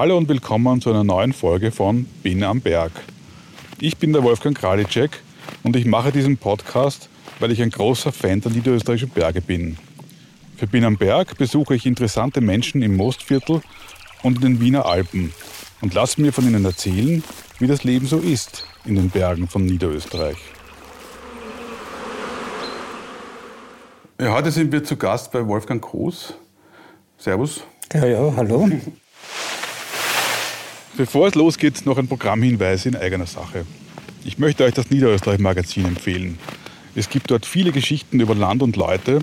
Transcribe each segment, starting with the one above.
Hallo und willkommen zu einer neuen Folge von Bin am Berg. Ich bin der Wolfgang Kralitschek und ich mache diesen Podcast, weil ich ein großer Fan der niederösterreichischen Berge bin. Für Bin am Berg besuche ich interessante Menschen im Mostviertel und in den Wiener Alpen und lasse mir von ihnen erzählen, wie das Leben so ist in den Bergen von Niederösterreich. Ja, heute sind wir zu Gast bei Wolfgang Groß. Servus. Ja, ja, hallo. Bevor es losgeht, noch ein Programmhinweis in eigener Sache. Ich möchte euch das Niederösterreich-Magazin empfehlen. Es gibt dort viele Geschichten über Land und Leute.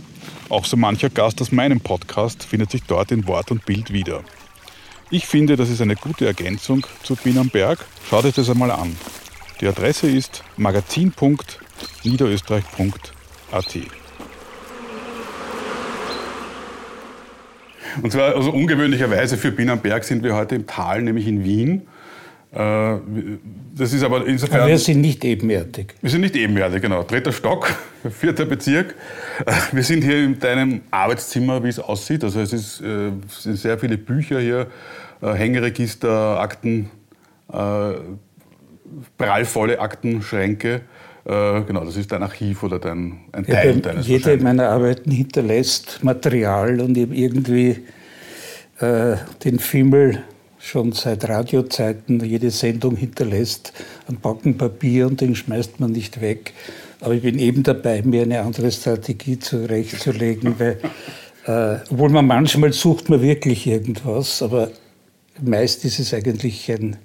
Auch so mancher Gast aus meinem Podcast findet sich dort in Wort und Bild wieder. Ich finde, das ist eine gute Ergänzung zu Bin am Berg. Schaut euch das einmal an. Die Adresse ist magazin.niederösterreich.at. Und zwar also ungewöhnlicherweise für Bin am Berg sind wir heute im Tal, nämlich in Wien. Äh, das ist aber insofern. Aber wir sind nicht ebenerdig. Wir sind nicht ebenerdig, genau. Dritter Stock, vierter Bezirk. Äh, wir sind hier in deinem Arbeitszimmer, wie es aussieht. Also es, ist, äh, es sind sehr viele Bücher hier, Hängeregister, Akten, prallvolle Aktenschränke. Genau, das ist dein Archiv oder dein, ein Teil ja, deines Jede meiner Arbeiten hinterlässt Material und ich habe irgendwie äh, den Fimmel schon seit Radiozeiten. Jede Sendung hinterlässt, einen Backen Papier und den schmeißt man nicht weg. Aber ich bin eben dabei, mir eine andere Strategie zurechtzulegen, weil äh, obwohl man manchmal sucht man wirklich irgendwas, aber meist ist es eigentlich ein,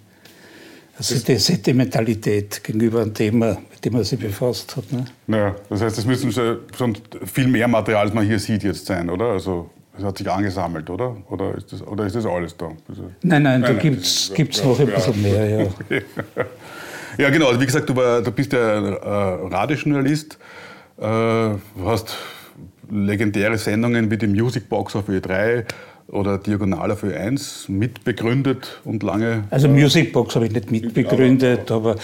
also die Sentimentalität gegenüber einem Thema, dem man sich befasst hat. Ne? Naja, das heißt, es müssen schon viel mehr Material, als man hier sieht, jetzt sein, oder? Also es hat sich angesammelt, oder? Oder ist das, oder ist das alles da? Also, nein, nein, da gibt es ja, noch ein bisschen mehr, ja. ja, genau. Also wie gesagt, du, war, du bist ja äh, Radiojournalist. Äh, du hast legendäre Sendungen wie die Music Box auf Ö3 oder Diagonal auf Ö1 mitbegründet und lange. Also Music Box habe ich nicht mitbegründet, aber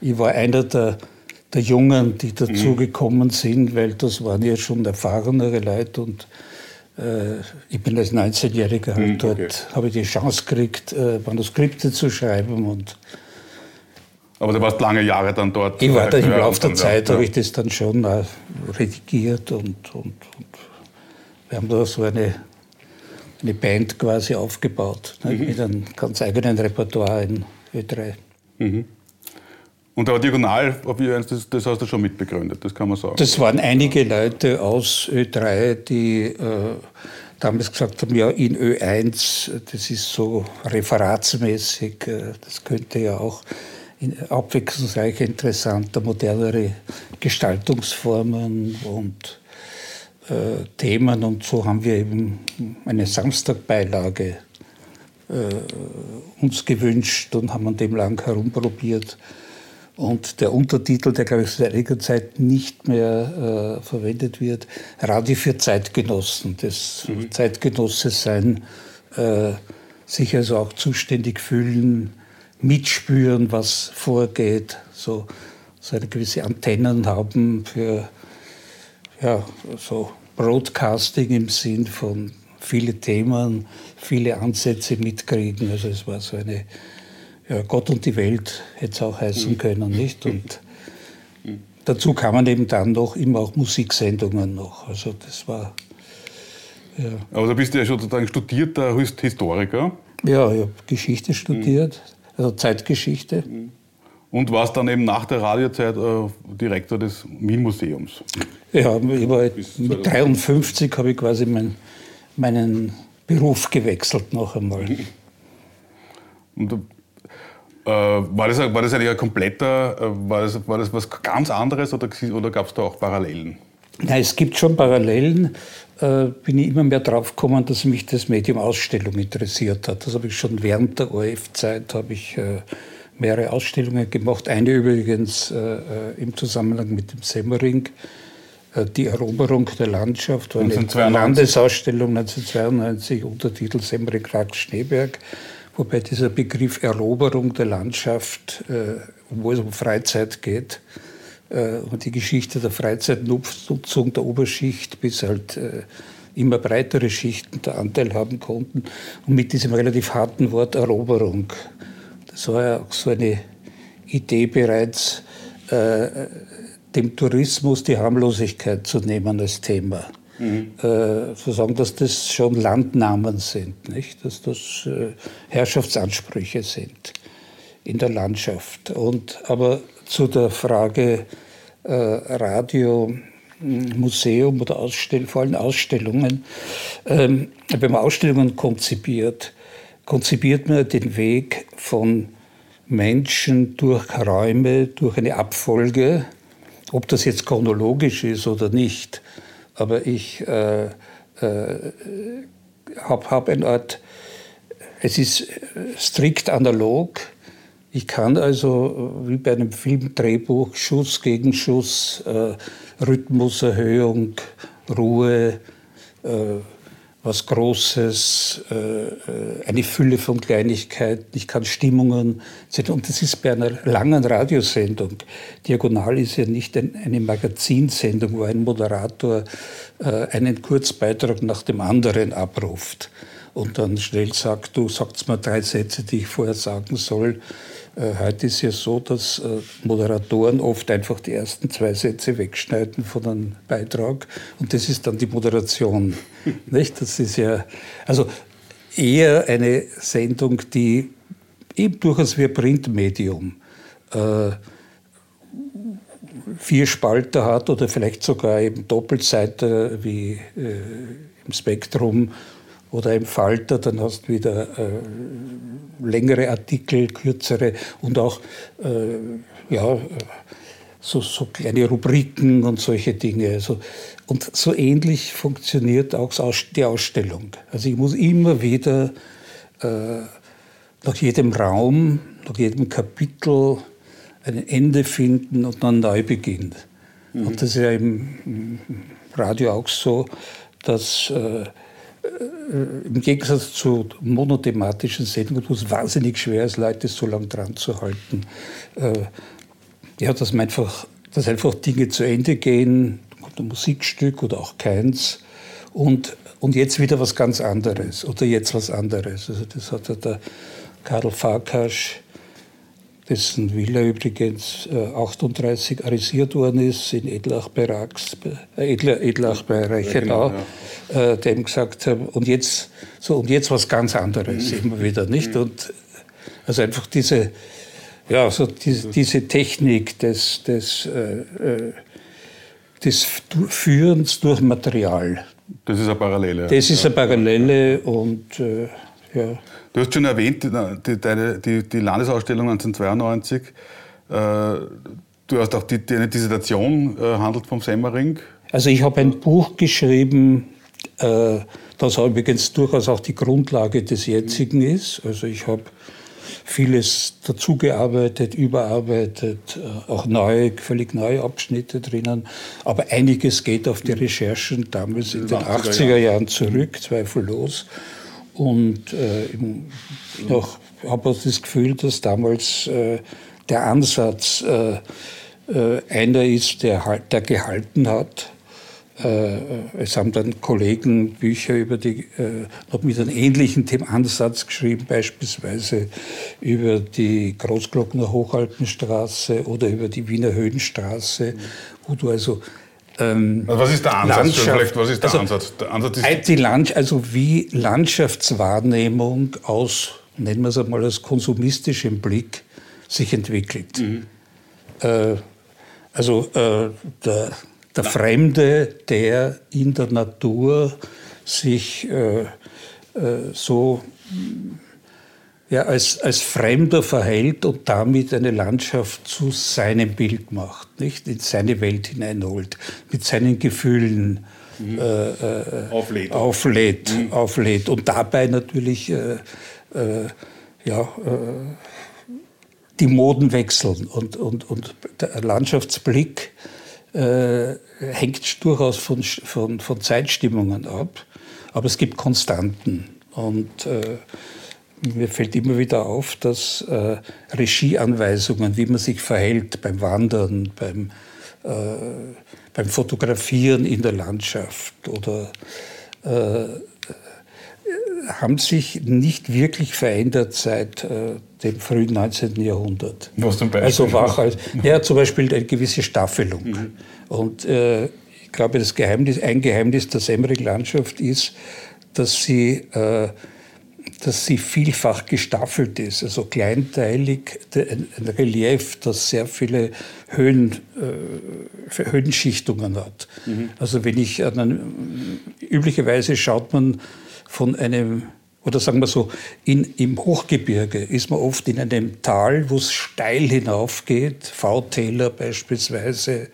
ich war einer der, der Jungen, die dazugekommen sind, weil das waren ja schon erfahrenere Leute und äh, ich bin als 19-Jähriger halt hm, dort, okay. habe ich die Chance gekriegt, äh, Manuskripte zu schreiben und aber du warst lange Jahre dann dort. Ich war da im Laufe der Zeit, ja. habe ich das dann schon redigiert und, und, und, wir haben da so eine, eine Band quasi aufgebaut, ne, mhm. mit einem ganz eigenen Repertoire in Ö3. Mhm. Und aber Diagonal, das, das hast du schon mitbegründet, das kann man sagen. Das waren einige Leute aus Ö3, die äh, damals gesagt haben, ja, in Ö1, das ist so referatsmäßig, äh, das könnte ja auch abwechslungsreich, interessanter, modernere Gestaltungsformen und äh, Themen. Und so haben wir eben eine Samstagbeilage äh, uns gewünscht und haben an dem lang herumprobiert. Und der Untertitel, der glaube ich seit einiger Zeit nicht mehr äh, verwendet wird, Radio für Zeitgenossen. Das mhm. Zeitgenosse sein, äh, sich also auch zuständig fühlen, mitspüren, was vorgeht, so, so eine gewisse Antennen haben für ja, so Broadcasting im Sinn von viele Themen, viele Ansätze mitkriegen. Also es war so eine ja, Gott und die Welt hätte es auch heißen mhm. können, nicht? Und dazu kamen eben dann noch immer auch Musiksendungen noch. Also das war. Ja. Aber du bist ja schon sozusagen studierter Historiker. Ja, ich habe Geschichte studiert, mhm. also Zeitgeschichte. Mhm. Und warst dann eben nach der Radiozeit äh, Direktor des Wien-Museums. Ja, ich war mit 53 habe ich quasi mein, meinen Beruf gewechselt noch einmal. Und war, das, war das eigentlich ein kompletter, äh, war das, war das was ganz anderes oder, oder gab es da auch Parallelen? Nein, es gibt schon Parallelen. Äh, bin ich immer mehr drauf gekommen, dass mich das Medium Ausstellung interessiert hat. Das habe ich schon während der ORF-Zeit habe ich äh, mehrere Ausstellungen gemacht. Eine übrigens äh, äh im Zusammenhang mit dem Semmering. Die Eroberung der Landschaft war eine 1992. Landesausstellung 1992, Untertitel Semmering, Rax, Schneeberg. Wobei dieser Begriff Eroberung der Landschaft, äh, wo es um Freizeit geht, äh, und die Geschichte der Freizeitnutzung der Oberschicht bis halt äh, immer breitere Schichten der Anteil haben konnten. Und mit diesem relativ harten Wort Eroberung, das war ja auch so eine Idee bereits, äh, dem Tourismus die Harmlosigkeit zu nehmen als Thema. Mhm. Äh, sagen, dass das schon Landnamen sind, nicht? dass das äh, Herrschaftsansprüche sind in der Landschaft. Und, aber zu der Frage äh, Radio, Museum oder Ausstell vor allem Ausstellungen. Ähm, wenn man Ausstellungen konzipiert, konzipiert man den Weg von Menschen durch Räume, durch eine Abfolge, ob das jetzt chronologisch ist oder nicht. Aber ich äh, äh, habe hab eine Art, es ist strikt analog. Ich kann also wie bei einem Filmdrehbuch Schuss gegen Schuss, äh, Rhythmuserhöhung, Ruhe, äh, was Großes, äh, äh, eine Fülle von Kleinigkeiten, ich kann Stimmungen. Und das ist bei einer langen Radiosendung. Diagonal ist ja nicht eine Magazinsendung, wo ein Moderator äh, einen Kurzbeitrag nach dem anderen abruft und dann schnell sagt, du sagst mir drei Sätze, die ich vorher sagen soll. Äh, heute ist ja so, dass äh, Moderatoren oft einfach die ersten zwei Sätze wegschneiden von einem Beitrag und das ist dann die Moderation. Nicht? Das ist ja also eher eine Sendung, die eben durchaus wie ein Printmedium äh, vier Spalter hat oder vielleicht sogar eben Doppelseiter wie äh, im Spektrum oder im Falter, dann hast du wieder äh, längere Artikel, kürzere und auch äh, ja, so, so, kleine Rubriken und solche Dinge. Also, und so ähnlich funktioniert auch die Ausstellung. Also ich muss immer wieder äh, nach jedem Raum, nach jedem Kapitel ein Ende finden und dann neu beginnen. Mhm. Und das ist ja im, Radio auch so, dass äh, äh, im Gegensatz zu monothematischen Sendungen, wo es wahnsinnig schwer ist, Leute so lange dran zu halten. Äh, ja, dass man einfach, dass einfach Dinge zu Ende gehen, ein Musikstück oder auch keins. Und, und jetzt wieder was ganz anderes oder jetzt was anderes. Also das hat ja der Karl Farkasch dessen Villa übrigens äh, 38 arisiert worden ist in Edlach bei Rax, äh, Edlach, Edlach bei Reichenau, ja, genau, ja. äh, dem gesagt haben, und jetzt, so, und jetzt was ganz anderes, mhm. immer wieder, nicht? Mhm. Und also einfach diese, ja, so diese, diese Technik des, des, äh, äh, des Führens durch Material. Das ist eine Parallele. Das ist eine Parallele und äh, ja. Du hast schon erwähnt, die, die, die, die Landesausstellung 1992. Äh, du hast auch die, eine Dissertation äh, handelt vom Semmering. Also ich habe ein Buch geschrieben, äh, das übrigens durchaus auch die Grundlage des jetzigen ist. Also ich habe vieles dazugearbeitet, überarbeitet, auch neue, völlig neue Abschnitte drinnen. Aber einiges geht auf die Recherchen damals in den 80er Jahren zurück, zweifellos. Und äh, ich habe das Gefühl, dass damals äh, der Ansatz äh, äh einer ist, der, der gehalten hat. Äh, es haben dann Kollegen Bücher über die, äh, noch mit einem ähnlichen Ansatz geschrieben, beispielsweise über die Großglockner Hochalpenstraße oder über die Wiener Höhenstraße, wo du also ähm, also was ist der Ansatz? Vielleicht, was ist der also, Ansatz? Der Ansatz ist die Land also wie Landschaftswahrnehmung aus, nennen wir es einmal als konsumistischem Blick, sich entwickelt. Mhm. Äh, also äh, der, der Fremde, der in der Natur sich äh, äh so ja, als, als Fremder verhält und damit eine Landschaft zu seinem Bild macht, nicht? in seine Welt hineinholt, mit seinen Gefühlen mhm. äh, äh, auflädt, auflädt, mhm. auflädt, und dabei natürlich äh, äh ja, äh, die Moden wechseln und, und, und der Landschaftsblick äh, hängt durchaus von, von, von Zeitstimmungen ab, aber es gibt Konstanten und mir fällt immer wieder auf, dass äh, Regieanweisungen, wie man sich verhält beim Wandern, beim, äh, beim Fotografieren in der Landschaft oder äh, haben sich nicht wirklich verändert seit äh, dem frühen 19. Jahrhundert. Was zum Beispiel? Also wach als, ja, zum Beispiel eine gewisse Staffelung. Mhm. Und äh, ich glaube, das Geheimnis, ein Geheimnis der Semmering-Landschaft ist, dass sie, äh, dass sie vielfach gestaffelt ist, also kleinteilig, ein, Relief, das sehr viele Höhen, äh, Höhenschichtungen hat. Mhm. Also wenn ich an einen, üblicherweise schaut man von einem, oder sagen wir so, in, im Hochgebirge ist man oft in einem Tal, wo es steil hinaufgeht, V-Täler beispielsweise,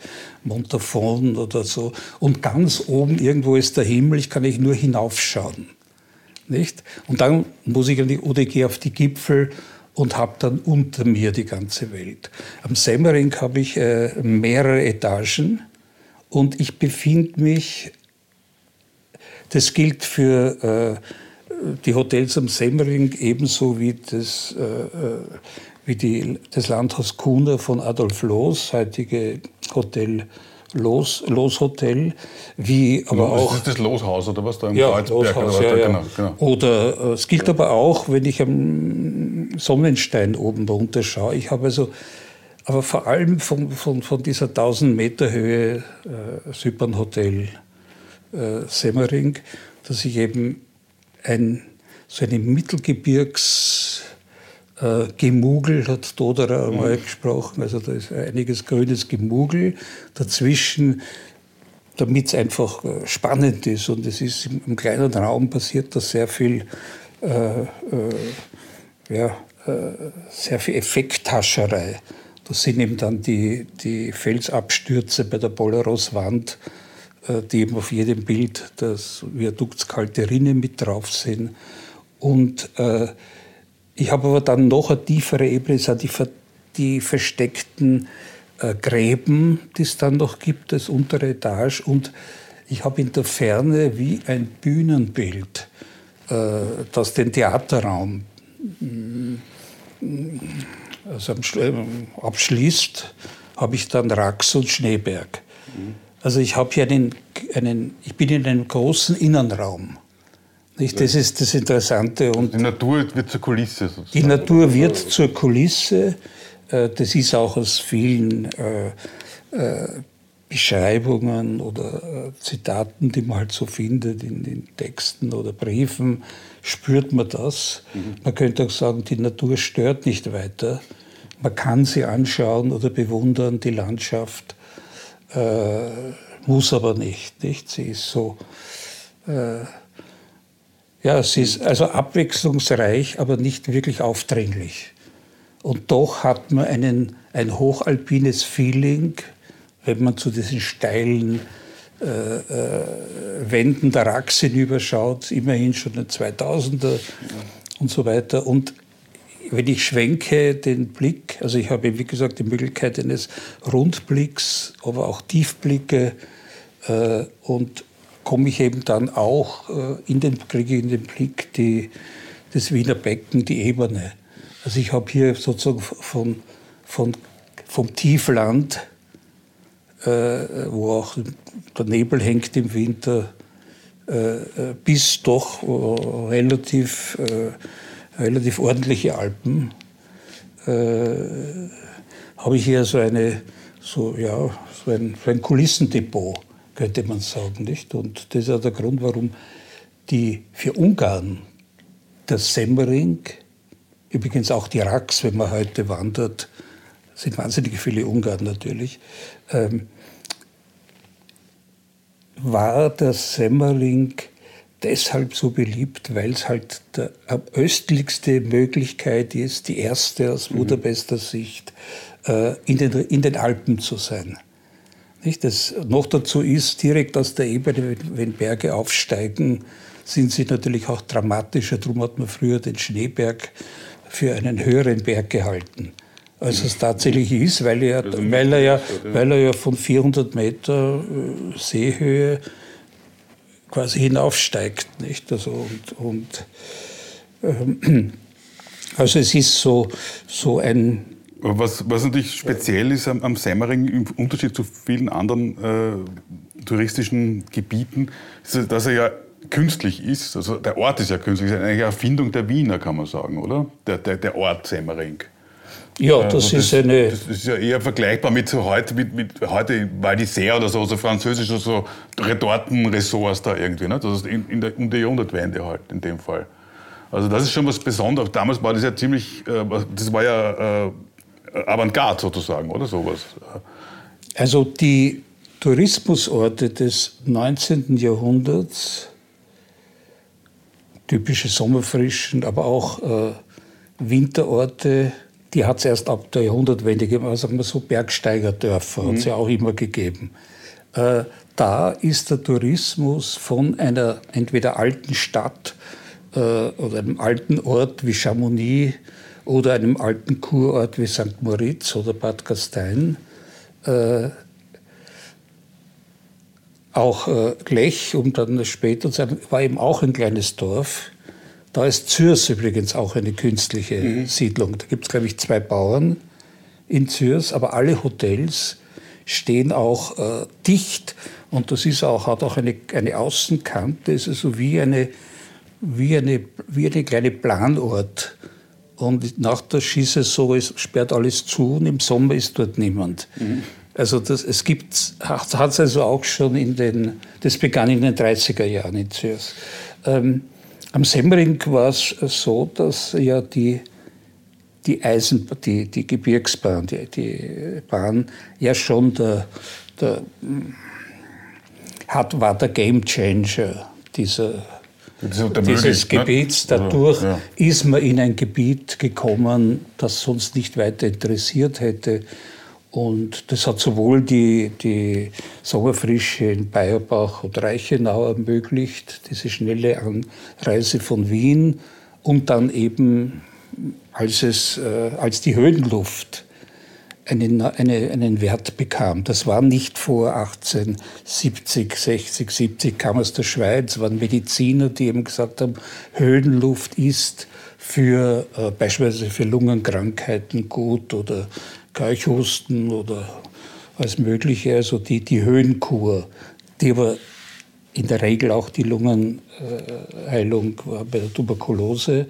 Montafon oder so. Und ganz oben irgendwo ist der Himmel, ich kann ich nur hinaufschauen. Nicht? Und dann muss ich oder ich gehe auf die Gipfel und habe dann unter mir die ganze Welt. Am Semmering habe ich äh, mehrere Etagen und ich befinde mich das gilt für äh, die Hotels am Semmering ebenso wie das, äh, äh, wie die, das Landhaus Kuna von Adolf Loos, heutige Hotel Los, Los Hotel, wie aber Los, auch. Das ist das Loshaus oder was da im ja, Kreuzberg Loshaus, oder, ja, ja. Genau, genau. oder äh, es gilt aber auch, wenn ich am Sonnenstein oben runter schaue. Ich habe also, aber vor allem von, von, von dieser 1000 Meter Höhe äh, Zypern Hotel äh, Semmering, dass ich eben ein, so eine Mittelgebirgs äh, Gemugel, hat Doderer mhm. einmal gesprochen, also da ist einiges grünes Gemugel dazwischen, damit es einfach äh, spannend ist und es ist im, im kleinen Raum passiert da sehr viel, äh, äh, ja, äh, sehr viel Effekthascherei. Das sind eben dann die, die Felsabstürze bei der Polaros-Wand, äh, die eben auf jedem Bild das Viadukts-kalte Rinne mit drauf sind. Und äh, ich habe aber dann noch eine tiefere Ebene, das sind die, die versteckten äh, Gräben, die es dann noch gibt, das untere Etage. Und ich habe in der Ferne wie ein Bühnenbild, äh, das den Theaterraum mm, also abschließt, habe ich dann Rax und Schneeberg. Mhm. Also ich habe hier einen, einen, ich bin in einem großen Innenraum. Nicht? Das ist das Interessante. Und die Natur wird zur Kulisse sozusagen. Die Natur wird zur Kulisse. Äh, das ist auch aus vielen äh, äh, Beschreibungen oder Zitaten, die man halt so findet in den Texten oder Briefen, spürt man das. Mhm. Man könnte auch sagen, die Natur stört nicht weiter. Man kann sie anschauen oder bewundern, die Landschaft muss aber nicht, nicht. Sie ist so, ja, sie ist also abwechslungsreich, aber nicht wirklich aufdringlich. Und doch hat man einen, ein hochalpines Feeling, wenn man zu diesen steilen äh, äh, Wänden der Rax hinüberschaut, immerhin schon den 2000er und so weiter. Und wenn ich schwenke den Blick, also ich habe wie gesagt die Möglichkeit eines Rundblicks, aber auch Tiefblicke äh, und komme ich eben dann auch äh, in den, kriege in den Blick die, das Wiener Becken, die Ebene. Also ich habe hier sozusagen von, von, vom Tiefland, äh, wo auch der Nebel hängt im Winter, äh, äh, bis doch äh, relativ relativ ordentliche Alpen, äh, habe ich hier so eine, so, ja, so ein, so ein Kulissendepot, könnte man sagen. Nicht? Und das ist ja der Grund, warum die für Ungarn der Semmering, übrigens auch die Rax, wenn man heute wandert, sind wahnsinnig viele Ungarn natürlich, ähm, war der Semmering deshalb so beliebt, weil es halt die östlichste Möglichkeit ist, die erste aus mhm. Budapester Sicht, äh, in den, in den Alpen zu sein. Nicht? Das noch dazu ist, direkt aus der Ebene, wenn Berge aufsteigen, sind sie natürlich auch dramatischer. Darum hat man früher den Schneeberg für einen höheren Berg gehalten, als es tatsächlich ist, weil er, weil er, ja, weil er ja von 400 Meter äh, Seehöhe quasi hinaufsteigt. Nicht? Also, und, und ähm, also es ist so, so ein... Was, was natürlich speziell ist am, am Semmering im Unterschied zu vielen anderen äh, touristischen Gebieten, ist, dass er ja künstlich ist. Also der Ort ist ja künstlich, ist eine Erfindung der Wiener, kann man sagen, oder? Der, der, der Ort Semmering. Ja, das, also das ist eine. Das ist ja eher vergleichbar mit so heute, mit, mit heute Val d'Isère oder so, so französisch, so Retortenressorts da irgendwie. Ne? Das ist in, in der, um die Jahrhundertwende halt in dem Fall. Also das ist schon was Besonderes. Damals war das ja ziemlich, äh, das war ja äh, Avantgarde sozusagen, oder sowas. Also die Tourismusorte des 19. Jahrhunderts, typische Sommerfrischen, aber auch äh, Winterorte, die hat es erst ab der Jahrhundertwende gegeben, also sagen wir so Bergsteigerdörfer mhm. hat es ja auch immer gegeben. Äh, da ist der Tourismus von einer entweder alten Stadt äh, oder einem alten Ort wie Chamonix oder einem alten Kurort wie St. Moritz oder Bad Gastein äh, auch äh, Lech, um dann später zu sagen, war eben auch ein kleines Dorf. Da ist Zürs übrigens auch eine künstliche mhm. Siedlung. Da gibt es, glaube ich, zwei Bauern in Zürs, aber alle Hotels stehen auch äh, dicht und das ist auch, hat auch eine, eine Außenkante, ist also wie eine, wie, eine, wie eine kleine Planort. Und nach der Skisaison ist, sperrt alles zu und im Sommer ist dort niemand. Mhm. Also das, es gibt, hat es also auch schon in den, das begann in den 30er Jahren in Zürs. Ähm, am Semmering war es so, dass ja die, die Eisen, die, die Gebirgsbahn, die, die Bahn ja schon der, der, hat, war der Gamechanger dieser, dieses Gebiets. Ne? Dadurch ja. ist man in ein Gebiet gekommen, das sonst nicht weiter interessiert hätte. Und das hat sowohl die, die Sommerfrische in Bayerbach und Reichenau ermöglicht, diese schnelle Anreise von Wien und dann eben, als, es, äh, als die Höhenluft einen, eine, einen Wert bekam. Das war nicht vor 1870, 60, 70, kam aus der Schweiz, waren Mediziner, die eben gesagt haben, Höhenluft ist für äh, beispielsweise für Lungenkrankheiten gut oder Keuchhusten oder alles Mögliche, also die, die Höhenkur, die aber in der Regel auch die Lungenheilung war bei der Tuberkulose.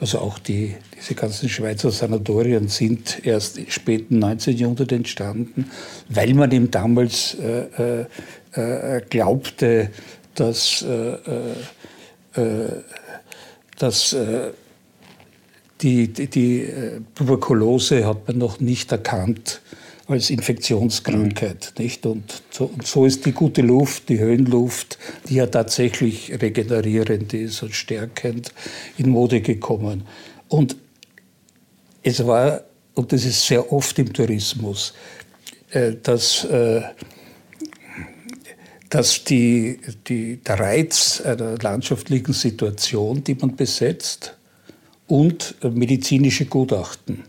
Also auch die, diese ganzen Schweizer Sanatorien sind erst im späten 19. Jahrhundert entstanden, weil man eben damals äh, äh, äh glaubte, dass, äh, äh, äh dass die, die, die Tuberkulose hat man noch nicht erkannt als Infektionskrankheit. Mhm. Nicht? Und so, und, so, ist die gute Luft, die Höhenluft, die ja tatsächlich regenerierend ist und stärkend, in Mode gekommen. Und es war, und das ist sehr oft im Tourismus, äh, dass, äh, dass die, die, der Reiz einer landschaftlichen Situation, die man besetzt, und medizinische Gutachten.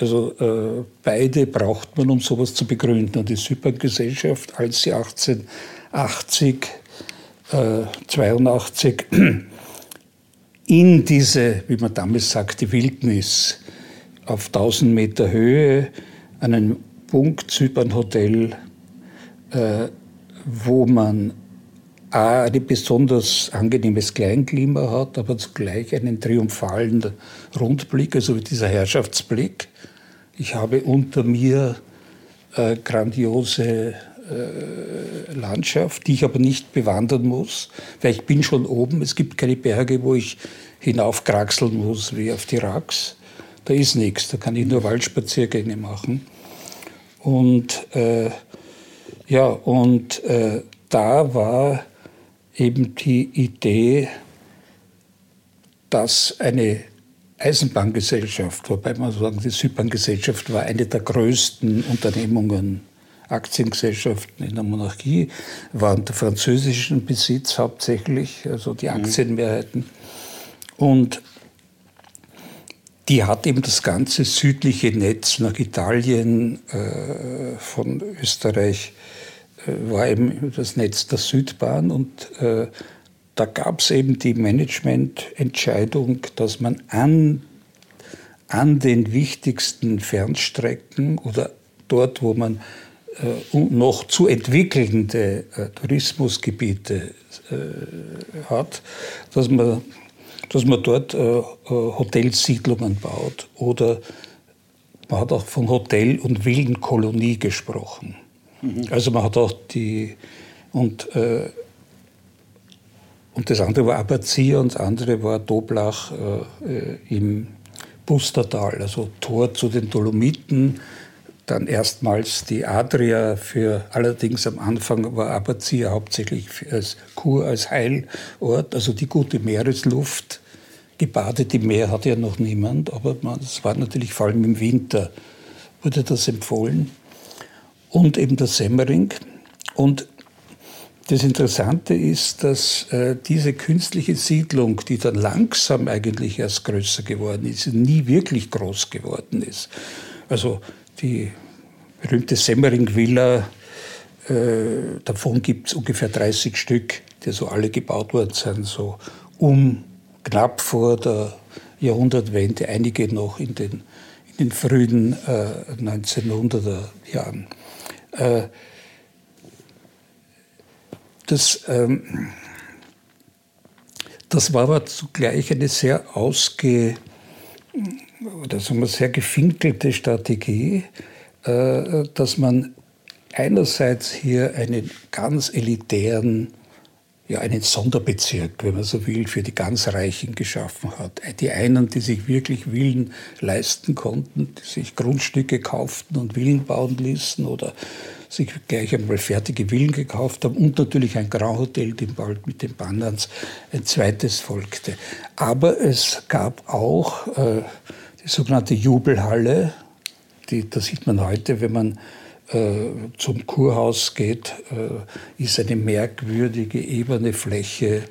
Also äh, beide braucht man, um sowas zu begründen. Und die Zypern-Gesellschaft, als sie 1880, äh, 82 in diese, wie man damals sagte, Wildnis auf 1000 Meter Höhe an einem Punkt Zypern-Hotel, äh, wo man A, ein besonders angenehmes Kleinklima hat, aber zugleich einen triumphalen Rundblick, also dieser Herrschaftsblick. Ich habe unter mir äh, grandiose äh, Landschaft, die ich aber nicht bewandern muss, weil ich bin schon oben. Es gibt keine Berge, wo ich hinaufkraxeln muss wie auf die Rax. Da ist nichts, da kann ich nur Waldspaziergänge machen. Und äh, ja, und äh, da war eben die Idee, dass eine Eisenbahngesellschaft, wobei man sagen, die Südbahngesellschaft war eine der größten Unternehmungen, Aktiengesellschaften in der Monarchie, war unter französischen Besitz hauptsächlich, also die mhm. Aktienmehrheiten. Und die hat eben das ganze südliche Netz nach Italien äh, von Österreich äh, war eben das Netz der Südbahn und äh, da gab es eben die Managemententscheidung, dass man an, an den wichtigsten Fernstrecken oder dort, wo man noch zu entwickelnde äh, Tourismusgebiete äh, hat, dass man, dass man dort äh, äh, Hotelsiedlungen baut. Oder man hat auch von Hotel- und Villenkolonie gesprochen. Mhm. Also man hat auch die, und, äh, und das andere war Abazzia und das andere war Doblach äh, im Pustertal, also Tor zu den Dolomiten. Dann erstmals die Adria für, allerdings am Anfang war Abazzia hauptsächlich als Kur, als Heilort, also die gute Meeresluft. Gebadet im Meer hat ja noch niemand, aber es war natürlich vor allem im Winter, wurde das empfohlen. Und eben der Semmering. Und das Interessante ist, dass äh, diese künstliche Siedlung, die dann langsam eigentlich erst größer geworden ist, nie wirklich groß geworden ist. Also die berühmte Semmering-Villa, äh, davon gibt es ungefähr 30 Stück, die so alle gebaut worden sind, so um knapp vor der Jahrhundertwende, einige noch in den, in den frühen äh, 1900er Jahren. Äh, das, ähm, das war aber zugleich eine sehr ausge, oder sagen wir, sehr gefinkelte Strategie, äh, dass man einerseits hier einen ganz elitären, ja, einen Sonderbezirk, wenn man so will, für die ganz Reichen geschaffen hat. Die einen, die sich wirklich Villen leisten konnten, die sich Grundstücke kauften und Villen bauen ließen oder sich gleich einmal fertige Villen gekauft haben und natürlich ein Grand Hotel, dem bald mit den Banners ein zweites folgte. Aber es gab auch äh, die sogenannte Jubelhalle, die, das sieht man heute, wenn man äh, zum Kurhaus geht, äh, ist eine merkwürdige ebene Fläche,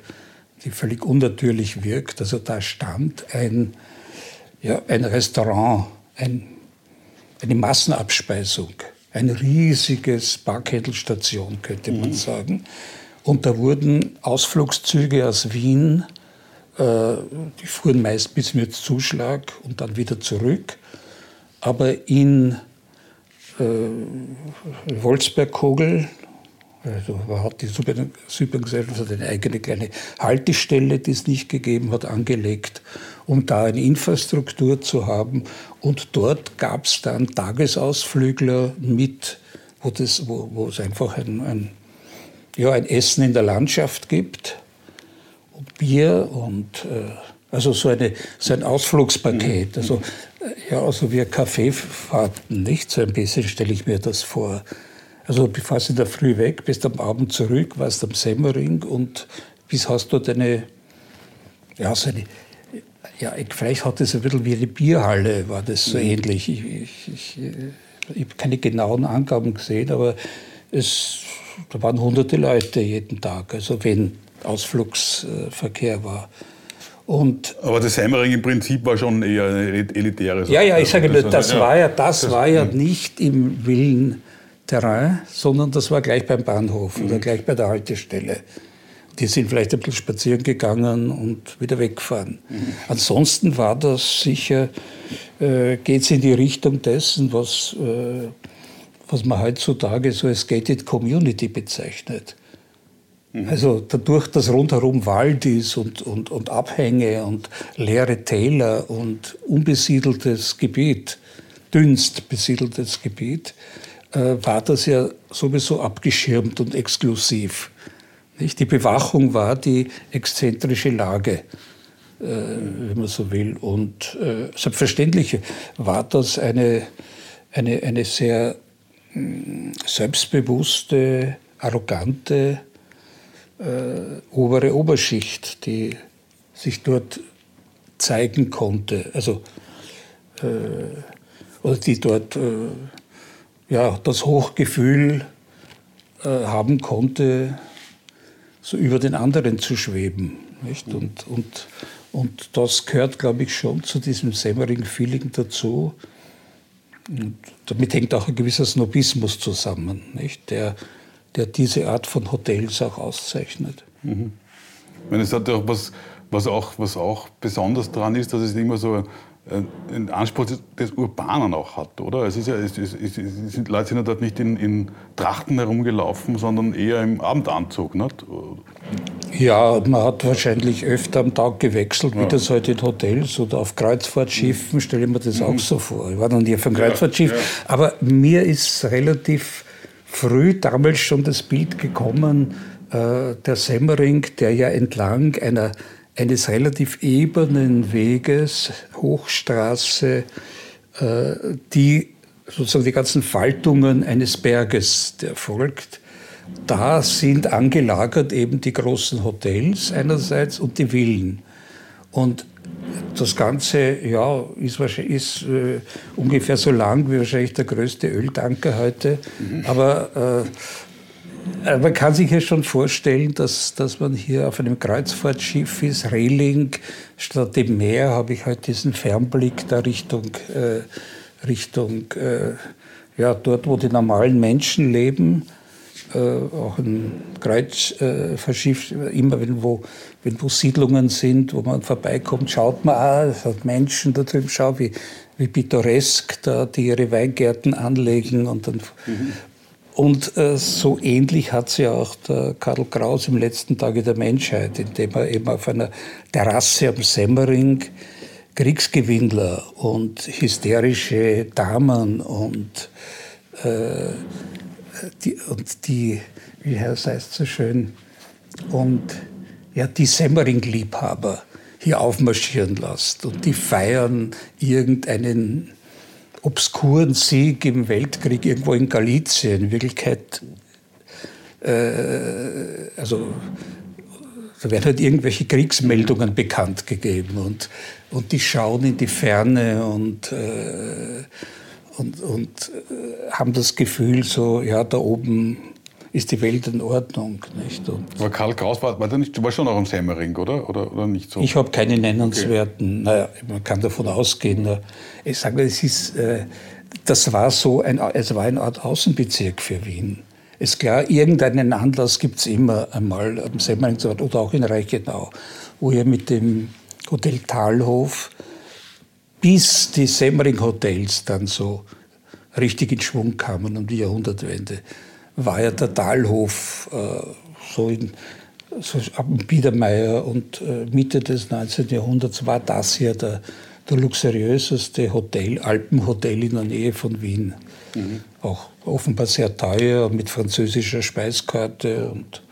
die völlig unnatürlich wirkt. Also da stand ein, ja, ein Restaurant, ein, eine Massenabspeisung ein riesiges Parkhandelstation, könnte man mhm. sagen. Und da wurden Ausflugszüge aus Wien, die fuhren meist bis mit Zuschlag und dann wieder zurück. Aber in äh, Wolfsberg-Kogel, also hat die Supergesellschaft eine eigene kleine Haltestelle, die es nicht gegeben hat, angelegt, um da eine Infrastruktur zu haben. Und dort gab es dann Tagesausflügler mit, wo, das, wo es einfach ein, ein, ja, ein Essen in der Landschaft gibt und Bier und äh, also so, eine, so ein Ausflugspaket. Mhm. Also, äh, ja, also wie Kaffeefahrten, nicht? So ein bisschen stelle ich mir das vor. Also du fährst in der Früh weg, bist am Abend zurück, warst am Semmering und bis hast du deine, ja, so eine, ja, vielleicht hat es ein bisschen wie eine Bierhalle, war das so mhm. ähnlich. Ich, ich, ich, ich habe keine genauen Angaben gesehen, aber es, da waren hunderte Leute jeden Tag, also wenn Ausflugsverkehr war. Und aber das Heimering im Prinzip war schon eher eine elitäre Ja, ja, ich sage nur, das, das war ja, das, das war ja nicht im Willen Terrain, sondern das war gleich beim Bahnhof mhm. oder gleich bei der Haltestelle. Die sind vielleicht ein bisschen spazieren gegangen und wieder weggefahren. Mhm. Ansonsten war das sicher, äh, geht es in die Richtung dessen, was, äh, was man heutzutage so als Gated Community bezeichnet. Mhm. Also dadurch, dass rundherum Wald ist und, und, und Abhänge und leere Täler und unbesiedeltes Gebiet, dünnst besiedeltes Gebiet, äh, war das ja sowieso abgeschirmt und exklusiv. Nicht? Die Bewachung war die exzentrische Lage, äh, wenn man so will. Und äh, selbstverständlich war das eine, eine, eine sehr mh, hm, selbstbewusste, arrogante äh, obere Oberschicht, die sich dort zeigen konnte. Also, äh, oder die dort äh, ja, das Hochgefühl äh, haben konnte, so über den anderen zu schweben. Nicht? Mhm. Und, und, und das gehört, glaube ich, schon zu diesem Semmering-Feeling dazu. Und damit hängt auch ein gewisser Snobismus zusammen, nicht? Der, der diese Art von Hotels auch auszeichnet. Mhm. Ich meine, es hat ja auch was, was auch, was auch besonders daran ist, dass es immer so einen Anspruch des Urbanen auch hat, oder? Es ist ja, es, es, es, sind, Leute sind ja dort nicht in, in, Trachten herumgelaufen, sondern eher im Abendanzug. Nicht? Ja, man hat wahrscheinlich öfter am Tag gewechselt, ja. wie das heute in Hotels oder auf Kreuzfahrtschiffen, stelle ich mir das mhm. auch so vor. Ich war noch nie auf einem Kreuzfahrtschiff, ja, ja. aber mir ist relativ früh damals schon das Bild gekommen, äh, der Semmering, der ja entlang einer eines relativ ebenen Weges, Hochstraße, äh, die sozusagen die ganzen Faltungen eines Berges, der folgt. Da sind angelagert eben die großen Hotels einerseits und die Villen. Und das Ganze ja, ist, ist äh, ungefähr so lang wie wahrscheinlich der größte Öltanker heute. Mhm. Aber äh, äh, man kann sich ja schon vorstellen, dass, dass man hier auf einem Kreuzfahrtschiff ist, Reling, statt dem Meer habe ich halt diesen Fernblick da Richtung, äh, Richtung äh, ja, dort, wo die normalen Menschen leben. Äh, auch ein Kreuzfahrtschiff, immer wenn wo, wenn wo Siedlungen sind, wo man vorbeikommt, schaut man, ah, es hat Menschen da drüben, schau, wie, wie pittoresk da die ihre Weingärten anlegen und dann mhm. Und äh, so ähnlich hat sie auch der Karl Kraus im letzten Tage der Menschheit, indem er eben auf einer Terrasse am Semmering Kriegsgewinnler und hysterische Damen und, äh, die, und die, wie heißt es so schön, und ja, die Semmering-Liebhaber hier aufmarschieren lässt und die feiern irgendeinen obskuren Sieg im Weltkrieg irgendwo in Galizien. In Wirklichkeit, äh, also da werden halt irgendwelche Kriegsmeldungen bekannt gegeben und, und die schauen in die Ferne und, äh, und, und äh, haben das Gefühl, so, ja, da oben ist die Welt in Ordnung. Nicht? Und Aber Karl Kraus war, war, nicht, war schon auch am Semmering, oder? oder? Oder nicht so? Ich habe keine nennenswerten, okay. naja, man kann davon ausgehen. Ich sage, es ist, äh, das war so ein, es war eine Art Außenbezirk für Wien. Ist klar, irgendeinen Anlass gibt es immer einmal am Semmering oder auch in Reichenau, wo ihr mit dem Hotel Talhof bis die Semmering-Hotels dann so richtig in Schwung kamen um die Jahrhundertwende war ja der Talhof äh, so, in, so ab Biedermeier und äh, Mitte des 19. Jahrhunderts war das ja der, der luxuriöseste Hotel, Alpenhotel in der Nähe von Wien. Mhm. Auch offenbar sehr teuer, mit französischer Speiskarte und,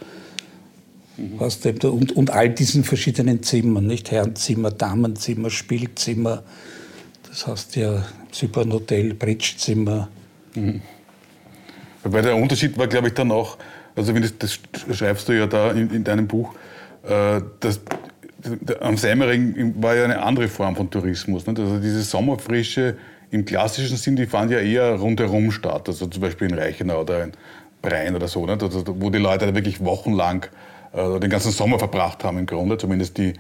mhm. was dem, und, und all diesen verschiedenen Zimmern, nicht Herrenzimmer, Damenzimmer, Spielzimmer, das heißt ja Zypern Hotel, Bridgezimmer. Mhm. Weil der Unterschied war, glaube ich, dann auch, also wenn das, das schreibst du ja da in, in deinem Buch, äh, dass am Seimering war ja eine andere Form von Tourismus. Nicht? Also diese Sommerfrische im klassischen Sinn, die fand ja eher rundherum statt. Also zum Beispiel in Reichenau oder in Brein oder so, nicht? Also wo die Leute wirklich wochenlang äh, den ganzen Sommer verbracht haben im Grunde, zumindest die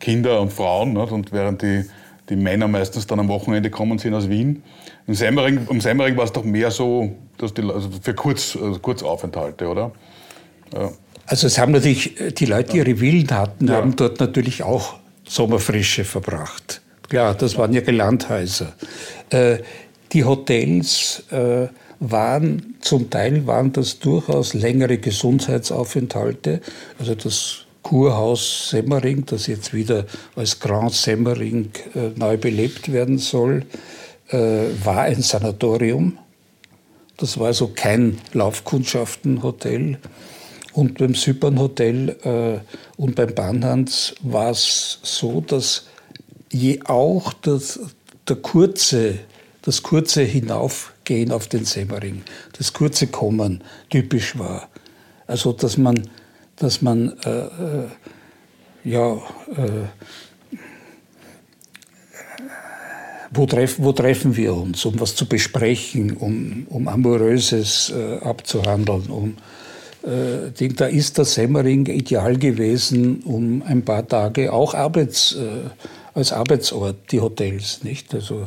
Kinder und Frauen. Nicht? Und während die, die Männer meistens dann am Wochenende kommen sind aus Wien. Im Semmering, um Semmering war es doch mehr so, dass die, also für Kurz, also Kurzaufenthalte, oder? Ja. Also es haben natürlich die Leute, die ihre Villen hatten, ja. haben dort natürlich auch Sommerfrische verbracht. Klar, das waren ihre Landhäuser. Äh, die Hotels äh, waren, zum Teil waren das durchaus längere Gesundheitsaufenthalte. Also das Kurhaus Semmering, das jetzt wieder als Grand Semmering äh, neu belebt werden soll, äh, war ein Sanatorium. Das war also kein Laufkundschaftenhotel. Und beim Zypern Hotel äh, und beim Bahnhans war es so, dass je auch das, der kurze, das kurze Hinaufgehen auf den Semmering, das kurze Kommen typisch war. Also dass man, dass man äh, äh ja, äh, wo, treff, wo treffen wir uns, um was zu besprechen, um, um Amoröses äh, abzuhandeln, um äh, da ist der Semmering ideal gewesen, um ein paar Tage auch Arbeits, als Arbeitsort, die Hotels, nicht? Also,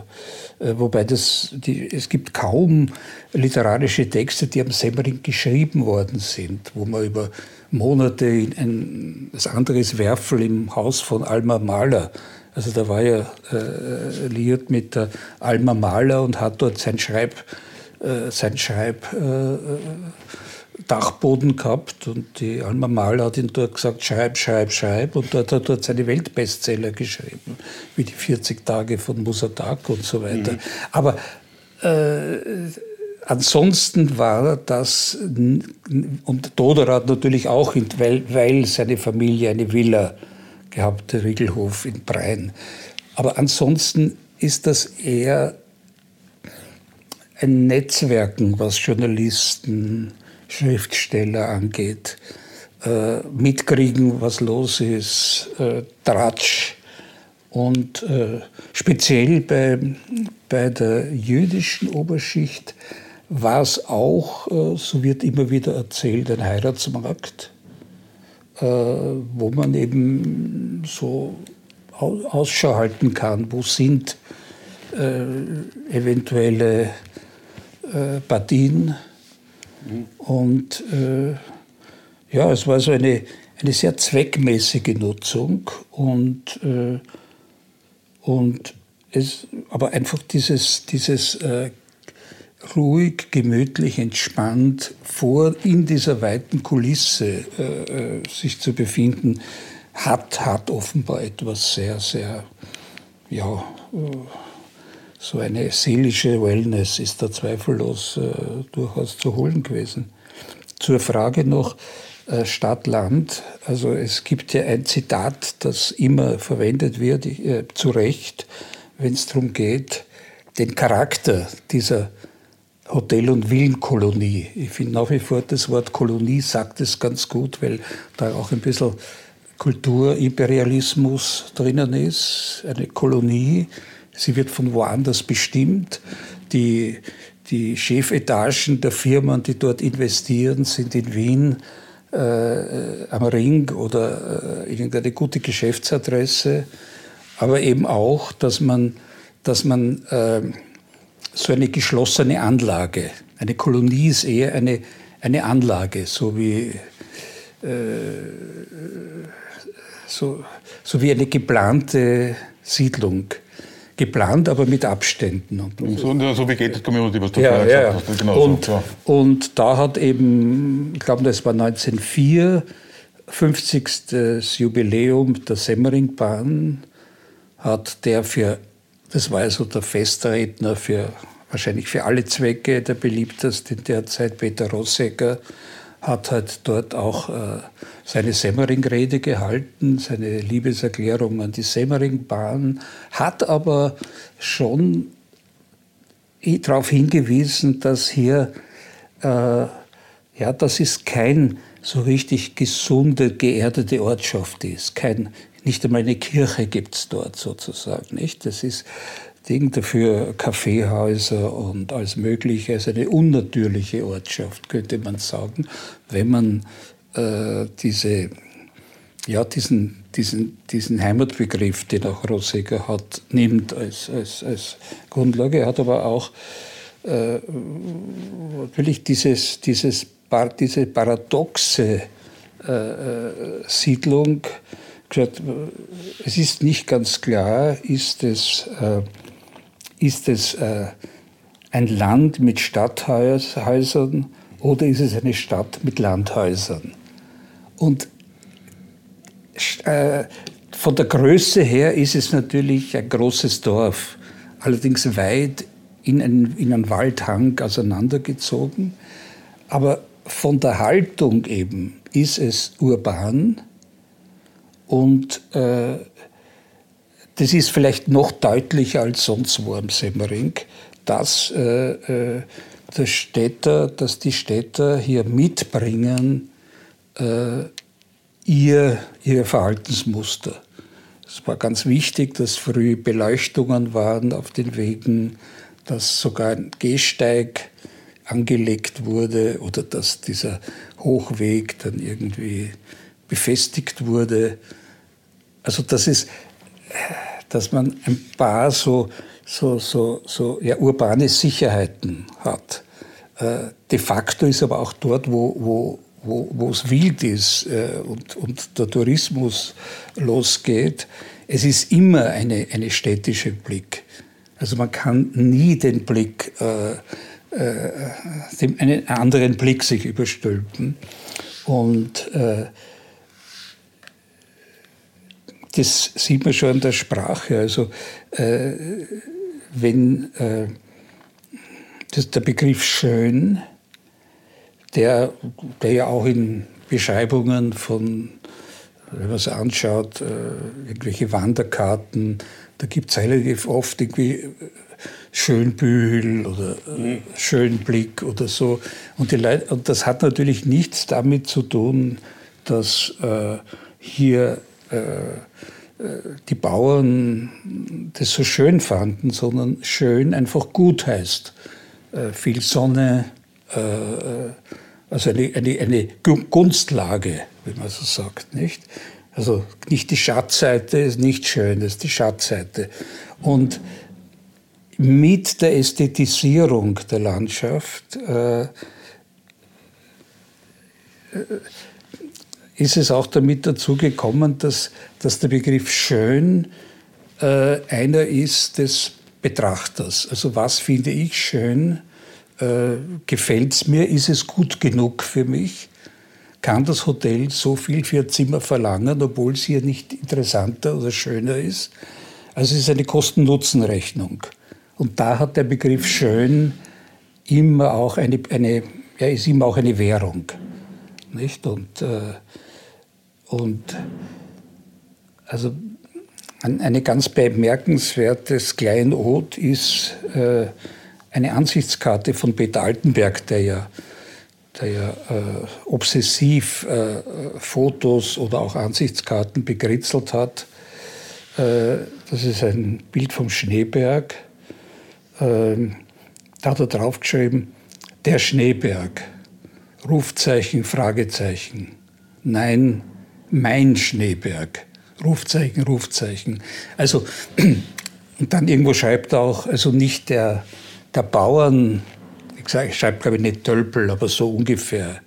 wobei das, die, es gibt kaum literarische Texte, die am Semmering geschrieben worden sind, wo man über Monate in ein, das andere ist Werfel im Haus von Alma Mahler Also da war er äh, liiert mit der Alma Mahler und hat dort sein Schreib, äh, sein Schreib äh, Dachboden gehabt und die Alma Mahler hat ihn dort gesagt, schreib, schreib, schreib und dort hat er dort seine Weltbestseller geschrieben, wie die 40 Tage von Musadak und so weiter. Mhm. Aber äh, ansonsten war das, und Doderat natürlich auch, weil, weil seine Familie eine Villa gehabt, der Riegelhof in Brein. Aber ansonsten ist das eher ein Netzwerken, was Journalisten, Schriftsteller angeht. Äh, mitkriegen, was los ist, äh, Tratsch. Und äh, speziell bei, bei der jüdischen Oberschicht war es auch, äh, so wird immer wieder erzählt, ein Heiratsmarkt, äh, wo man eben so Ausschau halten kann, wo sind äh, eventuelle Partien. Mhm. Und ja, es war so eine, eine sehr zweckmäßige Nutzung und, und es, aber einfach dieses, dieses ruhig, gemütlich, entspannt vor in dieser weiten Kulisse äh, äh, sich zu befinden, hat, hat offenbar etwas sehr, sehr, ja, äh, so eine seelische Wellness ist da zweifellos äh, durchaus zu holen gewesen. Zur Frage noch äh, Stadt-Land. Also es gibt ja ein Zitat, das immer verwendet wird, äh, zu Recht, wenn es darum geht, den Charakter dieser Hotel- und Villenkolonie. Ich finde nach wie vor, das Wort Kolonie sagt es ganz gut, weil da auch ein bisschen Kulturimperialismus drinnen ist. Eine Kolonie, sie wird von woanders bestimmt. Die, die Chefetagen der Firmen, die dort investieren, sind in Wien äh, am Ring oder äh, irgendeine gute Geschäftsadresse. Aber eben auch, dass man, dass man äh, so eine geschlossene Anlage. Eine Kolonie ist eher eine, eine Anlage, so wie, äh, so, so wie eine geplante Siedlung. Geplant, aber mit Abständen. Und so, so wie Gated Community, was du ja, vorher ja, gesagt hast. Genau und, so, ja. und da hat eben, ich glaube, das war 1904, 50. Jubiläum der Semmeringbahn, hat der für das war also der Festredner für wahrscheinlich für alle Zwecke, der beliebteste in der Zeit, Peter Rossecker, hat halt dort auch äh, seine Semmering-Rede gehalten, seine Liebeserklärung an die Semmeringbahn, hat aber schon darauf hingewiesen, dass hier, äh, ja, das ist kein so richtig gesunde, geerdete Ortschaft ist, kein nicht einmal eine Kirche gibt es dort sozusagen. Nicht? Das ist Ding dafür Kaffeehäuser und alles Mögliche. Ist eine unnatürliche Ortschaft, könnte man sagen, wenn man äh, diese, ja, diesen, diesen, diesen Heimatbegriff, den auch Rosseger hat, nimmt als, als, als Grundlage. Er hat aber auch äh, natürlich dieses, dieses, diese paradoxe äh, äh Siedlung gesagt, es ist nicht ganz klar, ist es, äh, ist es äh, ein Land mit Stadthäusern oder ist es eine Stadt mit Landhäusern? Und äh, von der Größe her ist es natürlich ein großes Dorf, allerdings weit in einen, in einen Waldhang auseinandergezogen. Aber von der Haltung eben ist es urban und äh, das ist vielleicht noch deutlicher als sonst wo am Semmering, dass, äh, äh, der Städter, dass die Städter hier mitbringen äh, ihr, ihre Verhaltensmuster. Es war ganz wichtig, dass früh Beleuchtungen waren auf den Wegen, dass sogar ein Gehsteig angelegt wurde oder dass dieser Hochweg dann irgendwie befestigt wurde. Also das ist, dass man ein paar so, so, so, so ja, urbane Sicherheiten hat. Äh, de facto ist aber auch dort, wo, wo, wo, wo es wild ist äh, und, und der Tourismus losgeht, es ist immer eine, eine städtische Blick. Also man kann nie den Blick, äh, äh, einen anderen Blick sich überstülpen. Und äh, das sieht man schon an der Sprache. Also äh, wenn äh, das, der Begriff schön, der, der ja auch in Beschreibungen von, wenn man es anschaut, äh, irgendwelche Wanderkarten, da gibt es relativ oft irgendwie äh, Schönbühl oder mhm. Schönblick oder so. Und, Leute, und das hat natürlich nichts damit zu tun, dass äh, hier äh, die Bauern das so schön fanden, sondern schön einfach gut heißt. Äh, viel Sonne, äh, also eine, eine, eine Gunstlage, wie man so sagt, nicht? Also nicht die Schatzseite ist nicht schön, das ist die Schatzseite. Und mit der Ästhetisierung der Landschaft äh, äh ist es auch damit dazu gekommen, dass, dass der Begriff schön äh, einer ist des Betrachters. Also was finde ich schön? Äh, Gefällt es mir? Ist es gut genug für mich? Kann das Hotel so viel für ein Zimmer verlangen, obwohl es hier nicht interessanter oder schöner ist? Also es ist eine Kosten-Nutzen-Rechnung. Und da hat der Begriff schön immer auch eine, eine ja, ist immer auch eine Währung. Nicht? Und äh, und also eine ganz bemerkenswertes Kleinod ist äh, eine Ansichtskarte von Peter Altenberg, der ja, der ja äh, obsessiv äh, Fotos oder auch Ansichtskarten bekritzelt hat. Das ist ein Bild vom Schneeberg. Ähm, da hat er draufgeschrieben, der Schneeberg, Rufzeichen, Fragezeichen. Nein, mein Schneeberg. Rufzeichen, Rufzeichen. Also, und dann irgendwo schreibt er auch, also nicht der, der Bauern, ich, sage, ich schreibe glaube ich nicht Tölpel, aber so ungefähr.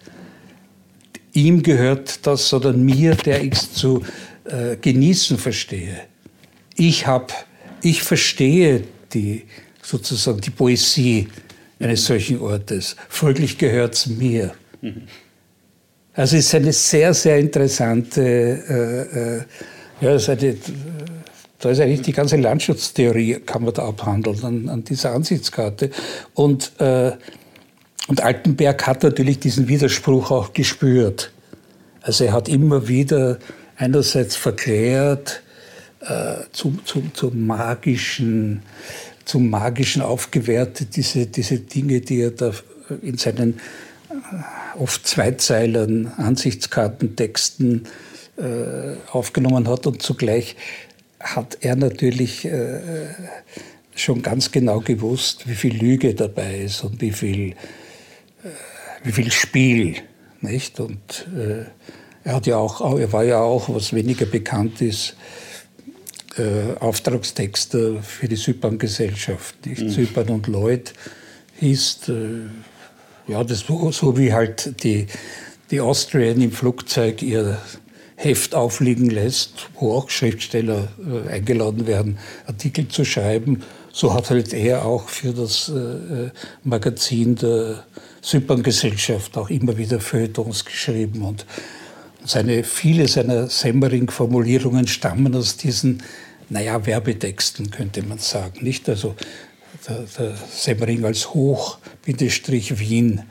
Ihm gehört das, sondern mir, der ich es zu äh, genießen verstehe. Ich habe, ich verstehe die, sozusagen die Poesie eines solchen Ortes. Folglich gehört es mir. Mhm. Also es ist eine sehr, sehr interessante, äh, äh, ja, eine, da ist eigentlich die ganze Landschaftstheorie, kann man da abhandeln an, an dieser Ansichtskarte. Und, äh, und Altenberg hat natürlich diesen Widerspruch auch gespürt. Also er hat immer wieder einerseits verklärt, äh, zum, zum, zum magischen, zum magischen aufgewertet, diese, diese Dinge, die er da in seinen oft Zweizeilern, Ansichtskartentexten äh, aufgenommen hat und zugleich hat er natürlich äh, schon ganz genau gewusst, wie viel Lüge dabei ist und wie viel, äh, wie viel Spiel. Nicht? Und er, hat ja auch, er war ja auch, was weniger bekannt ist, Auftragstexter für die Zypern-Gesellschaft. Mhm. Zypern und Lloyd hieß ja, das so wie halt die, die Austrian im Flugzeug ihr Heft aufliegen lässt, wo auch Schriftsteller äh, eingeladen werden, Artikel zu schreiben. So hat halt er auch für das äh, äh Magazin der Zypern-Gesellschaft auch immer wieder Feuilletons geschrieben. Und seine, viele seiner Semmering-Formulierungen stammen aus diesen, naja, Werbetexten, könnte man sagen. Nicht also der, der Semmering als Hoch-Wien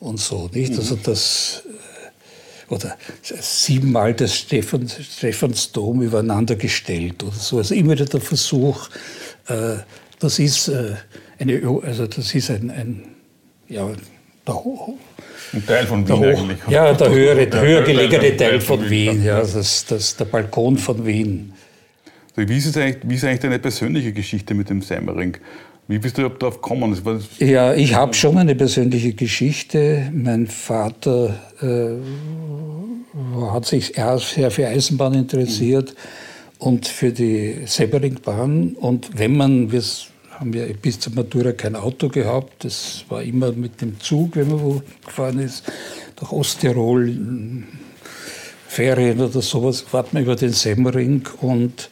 und so. Nicht? Also mhm. das, äh, oder siebenmal das Stephans, Stephansdom übereinander gestellt oder so. Also immer wieder der Versuch, äh, das ist äh, eine, also das ist ein, ein ja, der, ein Teil von Wien hoch, eigentlich. Ja, der höhere, der höher gelegene Teil von Wien, ja, das, das, der Balkon von Wien. Wie ist, eigentlich, wie ist eigentlich deine persönliche Geschichte mit dem Semmering? Wie bist du darauf gekommen? Ja, ich habe schon eine persönliche Geschichte. Mein Vater äh, hat sich erst sehr für Eisenbahn interessiert mhm. und für die Seberingbahn. Und wenn man, wir haben ja bis zur Matura kein Auto gehabt, das war immer mit dem Zug, wenn man wo gefahren ist, durch Osttirol, Ferien oder sowas, fährt man über den Semmering und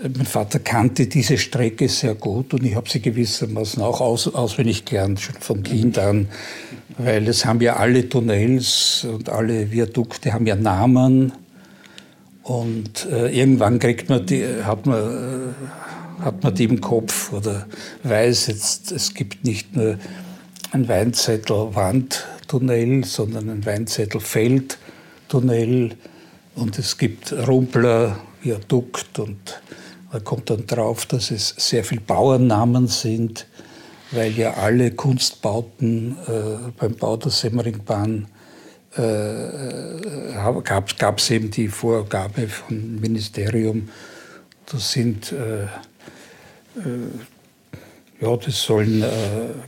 mein Vater kannte diese Strecke sehr gut und ich habe sie gewissermaßen auch aus, auswendig gelernt, schon von Kind an, weil es haben ja alle Tunnels und alle Viadukte haben ja Namen und äh, irgendwann kriegt man die, hat man, äh, hat man die im Kopf oder weiß jetzt, es gibt nicht nur ein Weinzettel Wandtunnel, sondern ein Weinzettel Feldtunnel und es gibt Rumpler, Viadukt und man kommt dann drauf, dass es sehr viele Bauernnamen sind, weil ja alle Kunstbauten äh, beim Bau der Semmeringbahn äh, gab es eben die Vorgabe vom Ministerium, das sind äh, äh, ja, das sollen äh,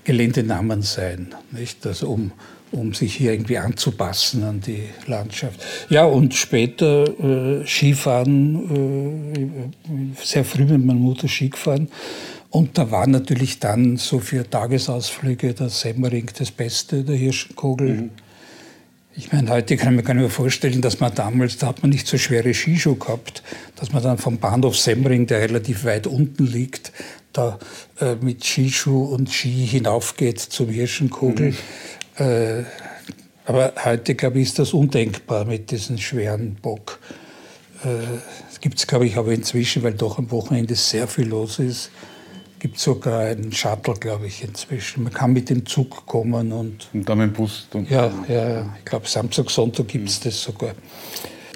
Geländenamen sein, nicht? Also um, um sich hier irgendwie anzupassen an die Landschaft. Ja, und später äh, Skifahren, äh, sehr früh mit meiner Mutter Ski gefahren. Und da war natürlich dann so für Tagesausflüge der Semmering das Beste, der Hirschenkogel. Mhm. Ich meine, heute kann ich mir gar nicht mehr vorstellen, dass man damals, da hat man nicht so schwere Skischuhe gehabt, dass man dann vom Bahnhof Semmering, der relativ weit unten liegt, da äh, mit Skischuh und Ski hinaufgeht zum Hirschenkogel. Mhm. Äh, aber heute, glaube ich, ist das undenkbar mit diesem schweren Bock. Äh, das gibt es, glaube ich, aber inzwischen, weil doch am Wochenende sehr viel los ist, gibt sogar einen Shuttle, glaube ich, inzwischen. Man kann mit dem Zug kommen und. Und dann mit dem Bus. ja, ja, ich glaube, Samstag, Sonntag gibt es mhm. das sogar.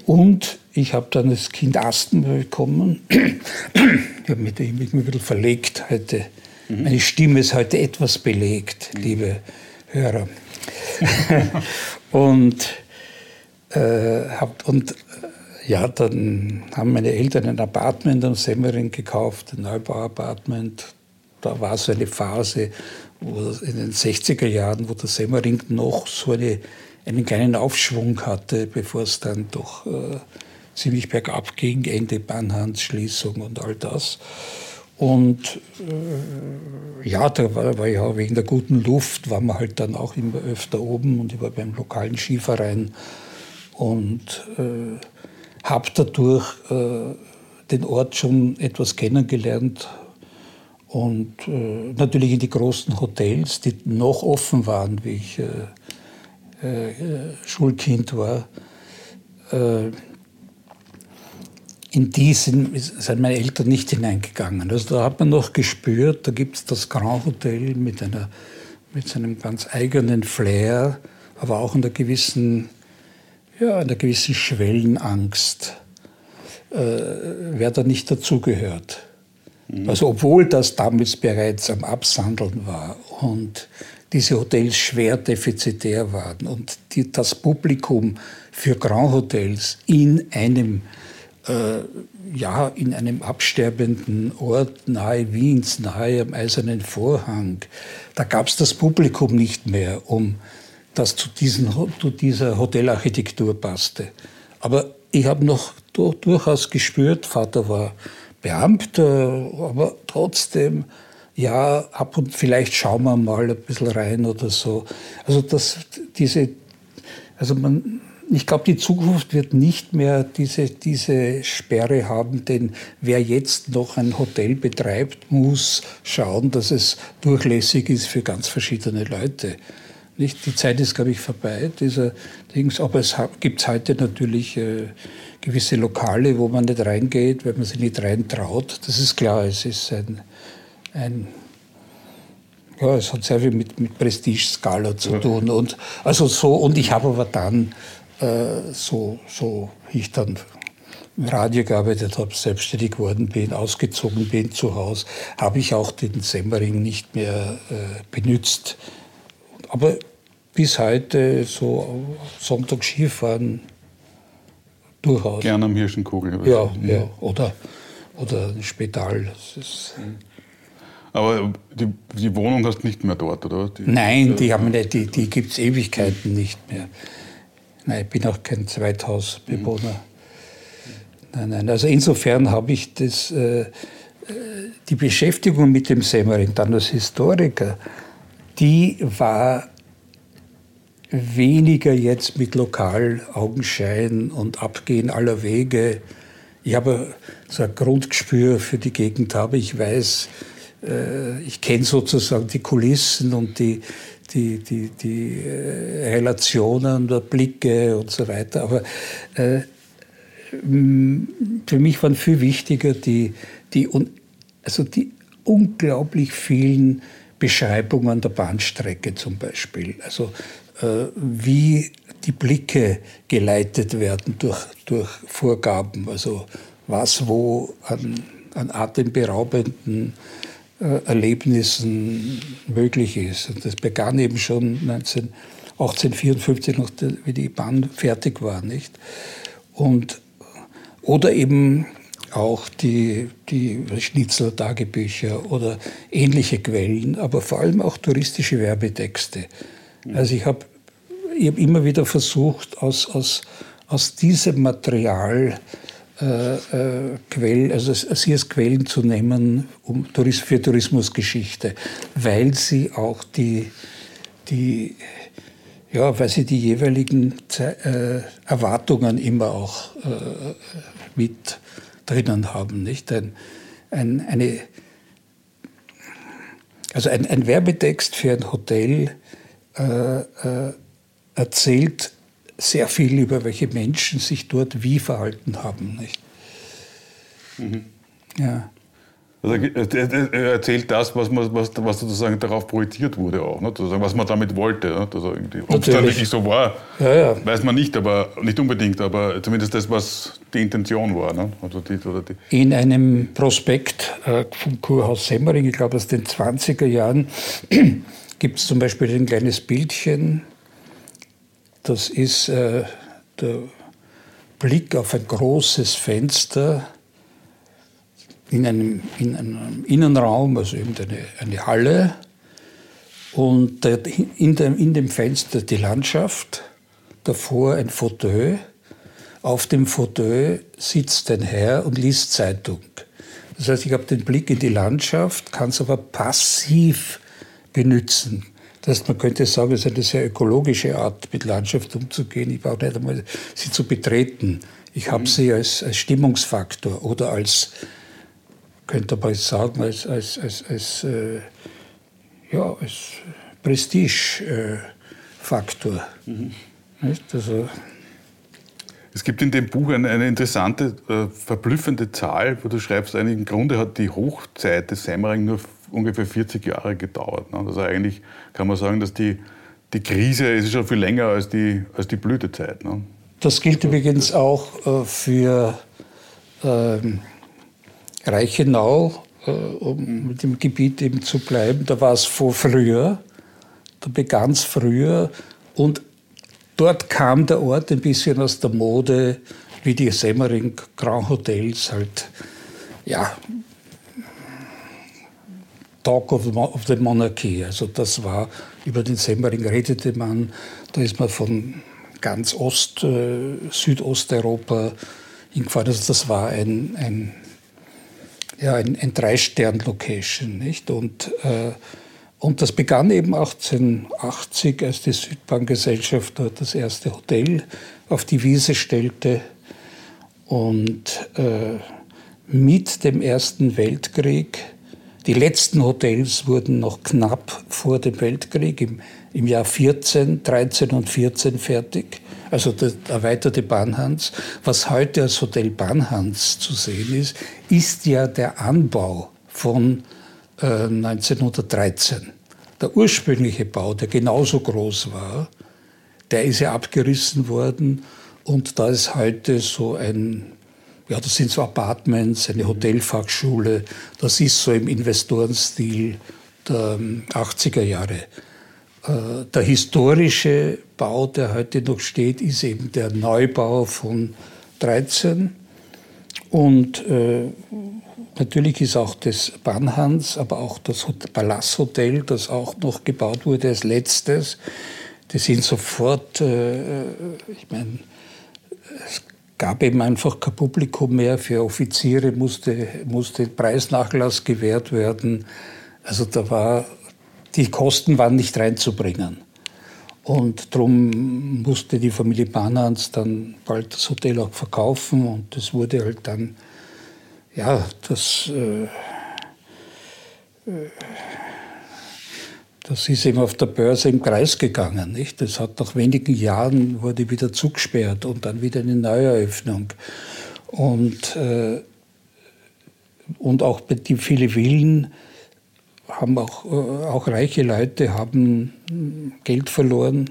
Und ich habe dann das Kind Asthma bekommen. ich habe mich, mich ein bisschen verlegt heute. Mhm. Meine Stimme ist heute etwas belegt, mhm. liebe Hörer. und, äh, hab, und äh, ja, dann haben meine Eltern ein Apartment am Semmering gekauft, ein Neubau-Apartment. Da war so eine Phase wo in den 60er Jahren, wo der Semmering noch so eine, einen kleinen Aufschwung hatte, bevor es dann doch äh, ziemlich bergab ging, Ende Bahnhandschließung und all das. Und äh, ja, da war, war, ja wegen der guten Luft, war man halt dann auch immer öfter oben und ich war beim lokalen Skiverein und äh, habe dadurch äh, den Ort schon etwas kennengelernt und äh, natürlich in die großen Hotels, die noch offen waren, wie ich äh, äh, Schulkind war. In die sind, sind meine Eltern nicht hineingegangen. Also da hat man noch gespürt, da gibt es das Grand Hotel mit, einer, mit seinem ganz eigenen Flair, aber auch einer gewissen, ja, einer gewissen Schwellenangst, äh, wer da nicht dazugehört. Mhm. Also obwohl das damals bereits am Absandeln war und diese Hotels schwer defizitär waren und die, das Publikum für Grand Hotels in einem äh, ja, in einem absterbenden Ort nahe Wiens, nahe am Eisernen Vorhang. Da gab es das Publikum nicht mehr, um das zu, diesen, zu dieser Hotelarchitektur passte. Aber ich habe noch durchaus gespürt, Vater war Beamter, aber trotzdem, ja, ab und vielleicht schauen wir mal ein bisschen rein oder so. Also das, diese, also man, ich glaube, die Zukunft wird nicht mehr diese, diese Sperre haben, denn wer jetzt noch ein Hotel betreibt, muss schauen, dass es durchlässig ist für ganz verschiedene Leute. Nicht? Die Zeit ist, glaube ich, vorbei, dieser Dings. Aber es gibt heute natürlich äh, gewisse Lokale, wo man nicht reingeht, weil man sich nicht reintraut. Das ist klar, es ist ein, ein ja, es hat sehr viel mit, mit Prestige-Skala zu tun. Und, also so, und ich habe aber dann äh, so, so ich dann im Radio gearbeitet habe, selbstständig geworden bin, ausgezogen bin zu Hause, habe ich auch den Semmering nicht mehr äh, benutzt. Aber bis heute so Sonntag Skifahren durchaus. Gerne am Hirschenkugel. Ja, ja, oder, oder ein Spital. Aber die, die, Wohnung hast du nicht mehr dort, oder? Die, Nein, die, die, die gibt es Ewigkeiten nicht mehr. Nein, ich bin auch kein Zweithausbewohner. Mhm. Nein, nein. Also insofern habe ich das, äh, die Beschäftigung mit dem Semmering dann als Historiker, die war weniger jetzt mit Lokalaugenschein und Abgehen aller Wege. Ich habe so ein Grundgespür für die Gegend habe. Ich weiß, äh, ich kenne sozusagen die Kulissen und die, die, die, die äh, Relationen der Blicke und so weiter. Aber äh, für mich waren viel wichtiger die, die, also die unglaublich vielen Beschreibungen der Bahnstrecke zum Beispiel. Also äh, wie die Blicke geleitet werden durch, durch Vorgaben, also was wo an, an atemberaubenden Erlebnissen möglich ist. Und das begann eben schon 19, 1854, noch wie die Bahn fertig war. Nicht? Und, oder eben auch die, die Schnitzel-Tagebücher oder ähnliche Quellen, aber vor allem auch touristische Werbetexte. Also ich habe ich hab immer wieder versucht, aus, aus, aus diesem Material äh, äh, Quell, also sie als Quellen zu nehmen um, für Tourismusgeschichte, weil sie auch die, die ja, weil sie die jeweiligen äh, Erwartungen immer auch äh, mit drinnen haben. Nicht? Ein, ein, eine, also ein, ein Werbetext für ein Hotel äh, äh, erzählt sehr viel über welche Menschen sich dort wie verhalten haben. Nicht? Mhm. Ja. Also er erzählt das, was, man, was, was sozusagen darauf projiziert wurde auch, ne? was man damit wollte. Ne? Also Ob es dann wirklich so war, ja, ja. weiß man nicht, aber nicht unbedingt, aber zumindest das, was die Intention war. Ne? Also die, die In einem Prospekt äh, vom Kurhaus Semmering, ich glaube aus den 20er Jahren, gibt es zum Beispiel ein kleines Bildchen, das ist äh, der Blick auf ein großes Fenster in einem, in einem Innenraum, also eben eine, eine Halle. Und in dem, in dem Fenster die Landschaft, davor ein Fauteuil. Auf dem Fauteuil sitzt ein Herr und liest Zeitung. Das heißt, ich habe den Blick in die Landschaft, kann es aber passiv benutzen. Das heißt, man könnte sagen, es ist eine sehr ökologische Art, mit Landschaft umzugehen. Ich brauche nicht einmal sie zu betreten. Ich habe mhm. sie als, als Stimmungsfaktor oder als könnte man jetzt sagen, als, als, als, als, äh, ja, als Prestigefaktor. Äh, mhm. Also, es gibt in dem Buch eine, eine interessante, äh, verblüffende Zahl, wo du schreibst, im Grunde hat die Hochzeit des Semmering nur ungefähr 40 Jahre gedauert. Ne? Also eigentlich kann man sagen, dass die, die Krise ist schon viel länger als die, als die Blütezeit. Ne? Das gilt übrigens auch äh, für ähm, Reichenau, äh, um mit dem Gebiet eben zu bleiben, da war es vor früher, da begann es früher und dort kam der Ort ein bisschen aus der Mode, wie die Semmering Grand Hotels halt, ja, Talk of the, Monarchy. Also das war, über den Semmering redete man, da ist man von ganz Ost, äh, Südosteuropa hingefahren. Also das war ein, ein ja, ein, ein Drei-Stern-Location. Nicht? Und, äh, und das begann eben 1880, als die Südbahngesellschaft dort das erste Hotel auf die Wiese stellte. Und äh, mit dem Ersten Weltkrieg, die letzten Hotels wurden noch knapp vor dem Weltkrieg im, im Jahr 14, 13 und 14 fertig also der erweiterte Bahnhans. Was heute als Hotel Bahnhans zu sehen ist, ist ja der Anbau von äh, 1913. Der ursprüngliche Bau, der genauso groß war, der ist ja abgerissen worden und da ist heute so ein, ja, das sind so Apartments, eine Hotelfachschule, das ist so im Investorenstil der 80er ähm, Jahre. Äh, der historische Bau, der heute noch steht, ist eben der Neubau von 13. Und äh, natürlich ist auch das Banhans, aber auch das Palasthotel, das auch noch gebaut wurde als letztes, die sind sofort, äh, ich meine, gab eben einfach kein Publikum mehr. Für Offiziere musste, musste Preisnachlass gewährt werden. Also da war, die Kosten waren nicht reinzubringen. Und darum musste die Familie Banans dann bald das Hotel auch verkaufen und das wurde halt dann, ja, das, äh, äh das ist eben auf der Börse im Kreis gegangen. Nicht? Das hat nach wenigen Jahren wurde wieder zugesperrt und dann wieder eine Neueröffnung. Und, äh, und auch die viele Villen haben auch, äh, auch reiche Leute haben Geld verloren.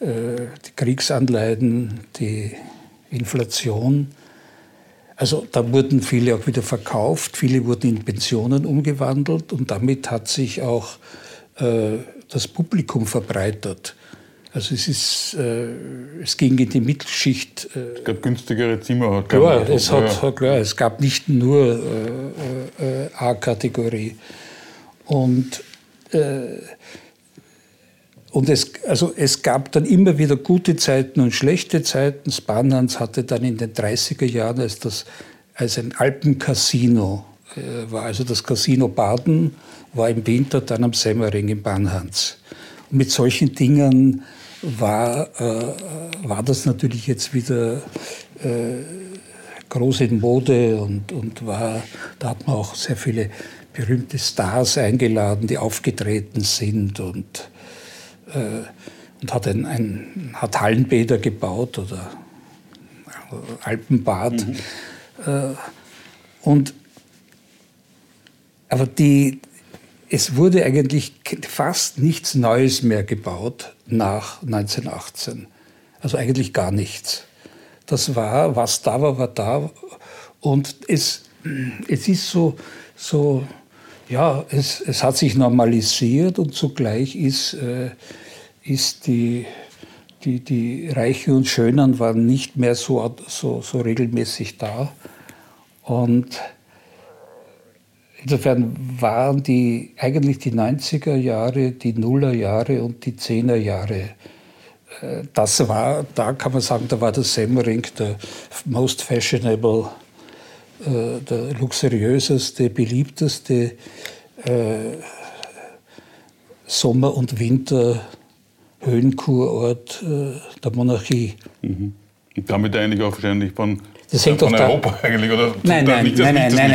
Äh, die Kriegsanleihen, die Inflation. Also da wurden viele auch wieder verkauft, viele wurden in Pensionen umgewandelt und damit hat sich auch äh, das Publikum verbreitert. Also es, ist, äh, es ging in die Mittelschicht. Äh, es gab günstigere Zimmer. Klar, es, hat, ja. klar es gab nicht nur äh, äh, A-Kategorie. Und, äh, und es, also es gab dann immer wieder gute Zeiten und schlechte Zeiten. Spanans hatte dann in den 30er Jahren als, das, als ein Alpencasino, äh, war also das Casino Baden, war im Winter dann am Semmering in Banhans. Und mit solchen Dingen war, äh, war das natürlich jetzt wieder äh, groß in Mode und, und war, da hat man auch sehr viele berühmte Stars eingeladen, die aufgetreten sind und, und hat, ein, ein, hat Hallenbäder gebaut oder Alpenbad. Mhm. Äh, und, aber die, es wurde eigentlich fast nichts Neues mehr gebaut nach 1918. Also eigentlich gar nichts. Das war, was da war, war da. Und es, es ist so, so ja, es, es hat sich normalisiert und zugleich ist, äh, ist die, die, die Reichen und Schönen waren nicht mehr so, so, so regelmäßig da. Und Insofern waren die eigentlich die 90er Jahre, die Nuller Jahre und die 10er Jahre. Äh, das war, da kann man sagen, da war der Semmering der most fashionable, äh, der luxuriöseste, beliebteste äh, Sommer- und Winter Höhenkurort der Monarchie. Mhm. Und damit eigentlich auch wahrscheinlich von das hängt von Europa da, eigentlich, oder? Nein, nein, nicht, nein, nein, nein,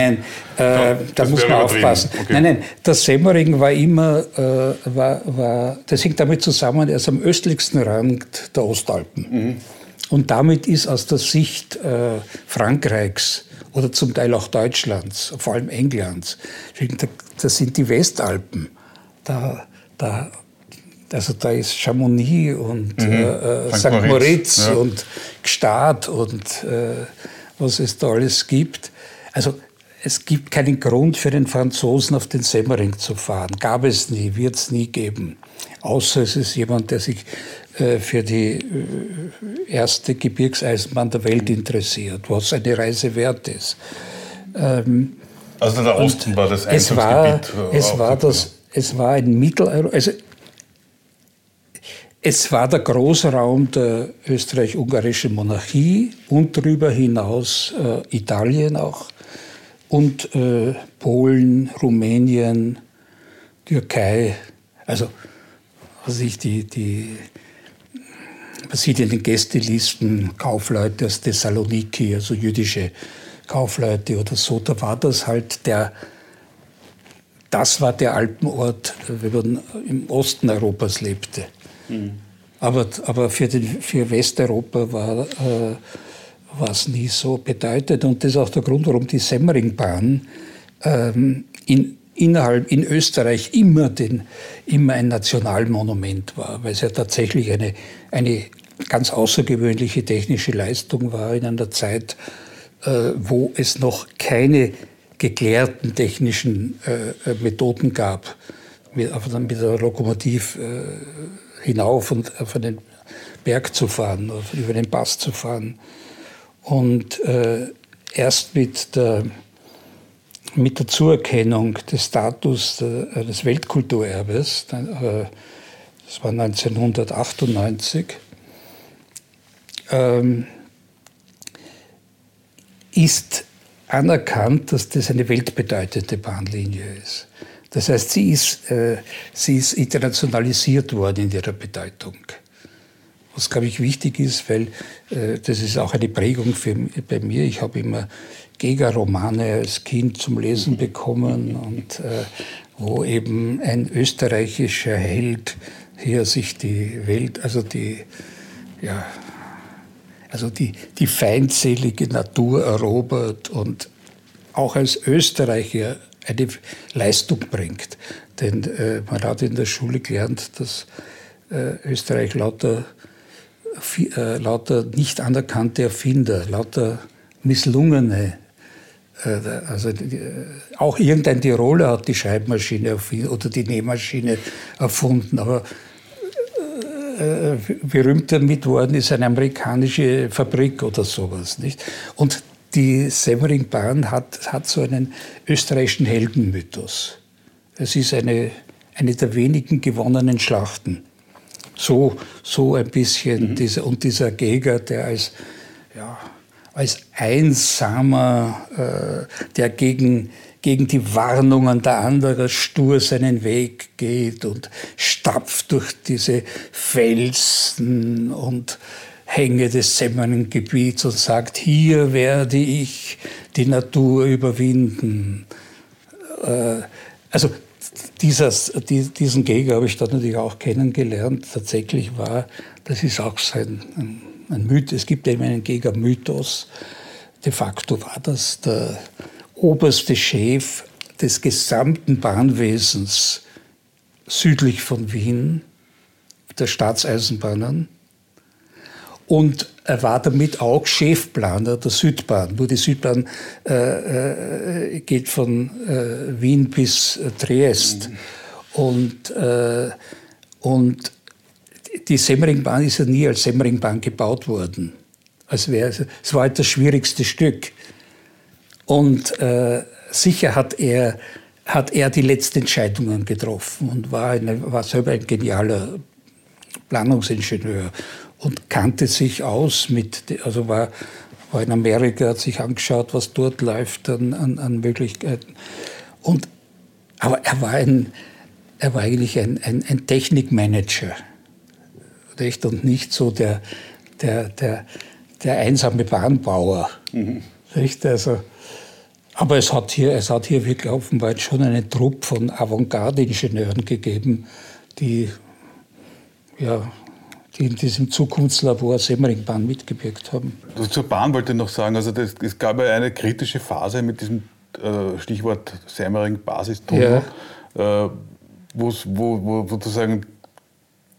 nein, äh, da muss man aufpassen. Okay. Nein, nein, das Semmering war immer, äh, war, war, das hängt damit zusammen, er ist am östlichsten Rand der Ostalpen. Mhm. Und damit ist aus der Sicht äh, Frankreichs oder zum Teil auch Deutschlands, vor allem Englands, das sind die Westalpen. Da, da also da ist Chamonix und mhm. äh, St. Moritz, Moritz ja. und Gstaad und äh, was es da alles gibt. Also es gibt keinen Grund für den Franzosen auf den Semmering zu fahren. Gab es nie, wird es nie geben. Außer es ist jemand, der sich äh, für die äh, erste Gebirgseisenbahn der Welt interessiert, was eine Reise wert ist. Ähm, also der Osten war das Einzugsgebiet. Es war, es war, das, es war ein Mitteleuropa. Also es war der Großraum der österreich-ungarischen Monarchie und darüber hinaus äh, Italien auch und äh, Polen, Rumänien, Türkei. Also, was ich die, die man sieht in den Gästelisten Kaufleute aus Thessaloniki, also jüdische Kaufleute oder so, da war das halt der, das war der Alpenort, wenn man im Osten Europas lebte. Mhm. Aber, aber für, den, für Westeuropa war, äh, nie so bedeutend. Und das ist auch der Grund, warum die Semmeringbahn ähm, in, innerhalb in Österreich immer, den, immer ein Nationalmonument war, weil es ja tatsächlich eine, eine ganz außergewöhnliche technische Leistung war in einer Zeit, äh, wo es noch keine geklärten technischen äh, Methoden gab, mit, mit der Lokomotiv äh, hinauf und auf einen Berg zu fahren, über den Pass zu fahren. Und äh, erst mit der, mit der Zuerkennung des Status äh, des Weltkulturerbes, äh, das war 1998, ähm, ist anerkannt, dass das eine weltbedeutende Bahnlinie ist. Das heißt, sie ist, äh, sie ist internationalisiert worden in ihrer Bedeutung. Was, glaube ich, wichtig ist, weil äh, das ist auch eine Prägung für, bei mir. Ich habe immer Gega-Romane als Kind zum Lesen bekommen und äh, wo eben ein österreichischer Held hier sich die Welt, also die, ja, also die, die feindselige Natur erobert und auch als Österreicher eine Leistung bringt. Denn äh, man hat in der Schule gelernt, dass äh, Österreich lauter, äh, lauter nicht anerkannte Erfinder, lauter misslungene äh, also äh, auch irgendein Tiroler hat die Schreibmaschine oder die Nähmaschine erfunden, aber äh, berühmt damit worden ist eine amerikanische Fabrik oder sowas. Nicht? Und die Semmeringbahn hat, hat so einen österreichischen Heldenmythos. Es ist eine, eine der wenigen gewonnenen Schlachten. So, so ein bisschen. Mhm. Dieser, und dieser Geger, der als, ja, als einsamer, äh, der gegen, gegen die Warnungen der anderen stur seinen Weg geht und stapft durch diese Felsen und Hänge des Semmerngebiets und sagt, hier werde ich die Natur überwinden. Äh, also dieses, diesen Geger habe ich dort natürlich auch kennengelernt. Tatsächlich war, das ist auch sein ein, ein Mythos, es gibt eben einen Geger-Mythos. De facto war das der oberste Chef des gesamten Bahnwesens südlich von Wien, der Staatseisenbahnen. Und er war damit auch Chefplaner der Südbahn. Nur die Südbahn äh, äh, geht von äh, Wien bis äh, Triest. Und, äh, und die Semmeringbahn ist ja nie als Semmeringbahn gebaut worden. Als wär, es war halt das schwierigste Stück. Und äh, sicher hat er, hat er die letzten Entscheidungen getroffen und war, eine, war selber ein genialer Planungsingenieur und kannte sich aus mit, also war, war in Amerika, hat sich angeschaut, was dort läuft an, an, an Möglichkeiten. Und, aber er war, ein, er war eigentlich ein, ein, ein Technikmanager. Nicht? Und nicht so der, der, der, der einsame Bahnbauer. Mhm. Nicht? Also, aber es hat hier, es hat hier wirklich offenbar schon einen Trupp von Avantgarde-Ingenieuren gegeben, die ja, die in diesem Zukunftslabor Semmeringbahn mitgewirkt haben. Also zur Bahn wollte ich noch sagen, also das, es gab ja eine kritische Phase mit diesem äh, Stichwort Semmering-Basistunnel, ja. äh, wo, wo sozusagen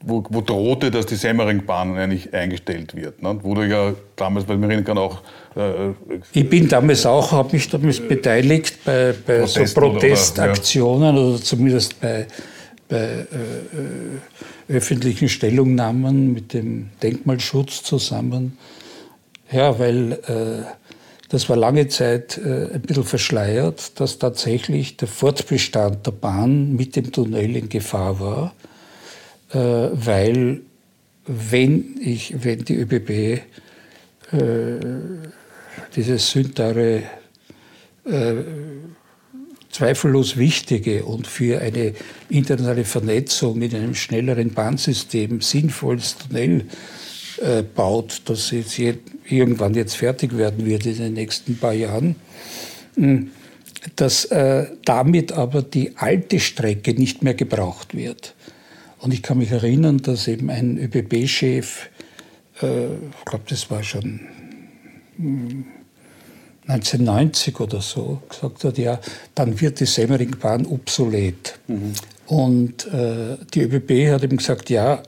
wo, wo, drohte, dass die Semmeringbahn eigentlich eingestellt wird. Ne? Wo du ja damals, weil mir kann auch. Äh, ich bin damals auch, habe mich damals beteiligt bei, bei so Protestaktionen oder, ja. oder zumindest bei bei äh, äh, öffentlichen Stellungnahmen mit dem Denkmalschutz zusammen. Ja, weil äh, das war lange Zeit äh, ein bisschen verschleiert, dass tatsächlich der Fortbestand der Bahn mit dem Tunnel in Gefahr war, äh, weil wenn, ich, wenn die ÖBB äh, dieses sündare zweifellos wichtige und für eine internationale Vernetzung mit einem schnelleren Bahnsystem sinnvolles Tunnel äh, baut, das jetzt irgendwann jetzt fertig werden wird in den nächsten paar Jahren, hm, dass äh, damit aber die alte Strecke nicht mehr gebraucht wird. Und ich kann mich erinnern, dass eben ein ÖBB-Chef, äh, ich glaube, das war schon hm, 1990 oder so gesagt hat, ja, dann wird die Semmeringbahn obsolet. Mhm. Und äh, die ÖBB hat ihm gesagt, ja,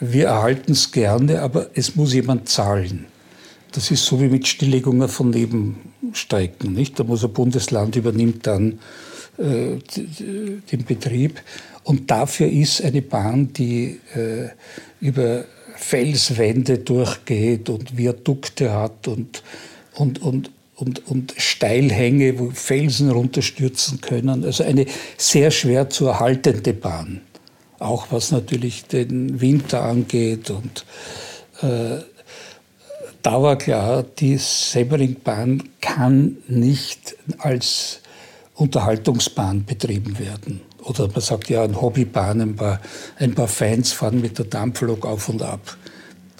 wir erhalten es gerne, aber es muss jemand zahlen. Das ist so wie mit Stilllegungen von Nebenstrecken. Nicht? Da muss ein Bundesland übernimmt dann äh, den Betrieb. Und dafür ist eine Bahn, die äh, über Felswände durchgeht und Viadukte hat und und, und, und, und Steilhänge, wo Felsen runterstürzen können. Also eine sehr schwer zu erhaltende Bahn. Auch was natürlich den Winter angeht. Und äh, da war klar, die Semmeringbahn kann nicht als Unterhaltungsbahn betrieben werden. Oder man sagt ja, eine Hobbybahn, ein paar, ein paar Fans fahren mit der Dampflok auf und ab.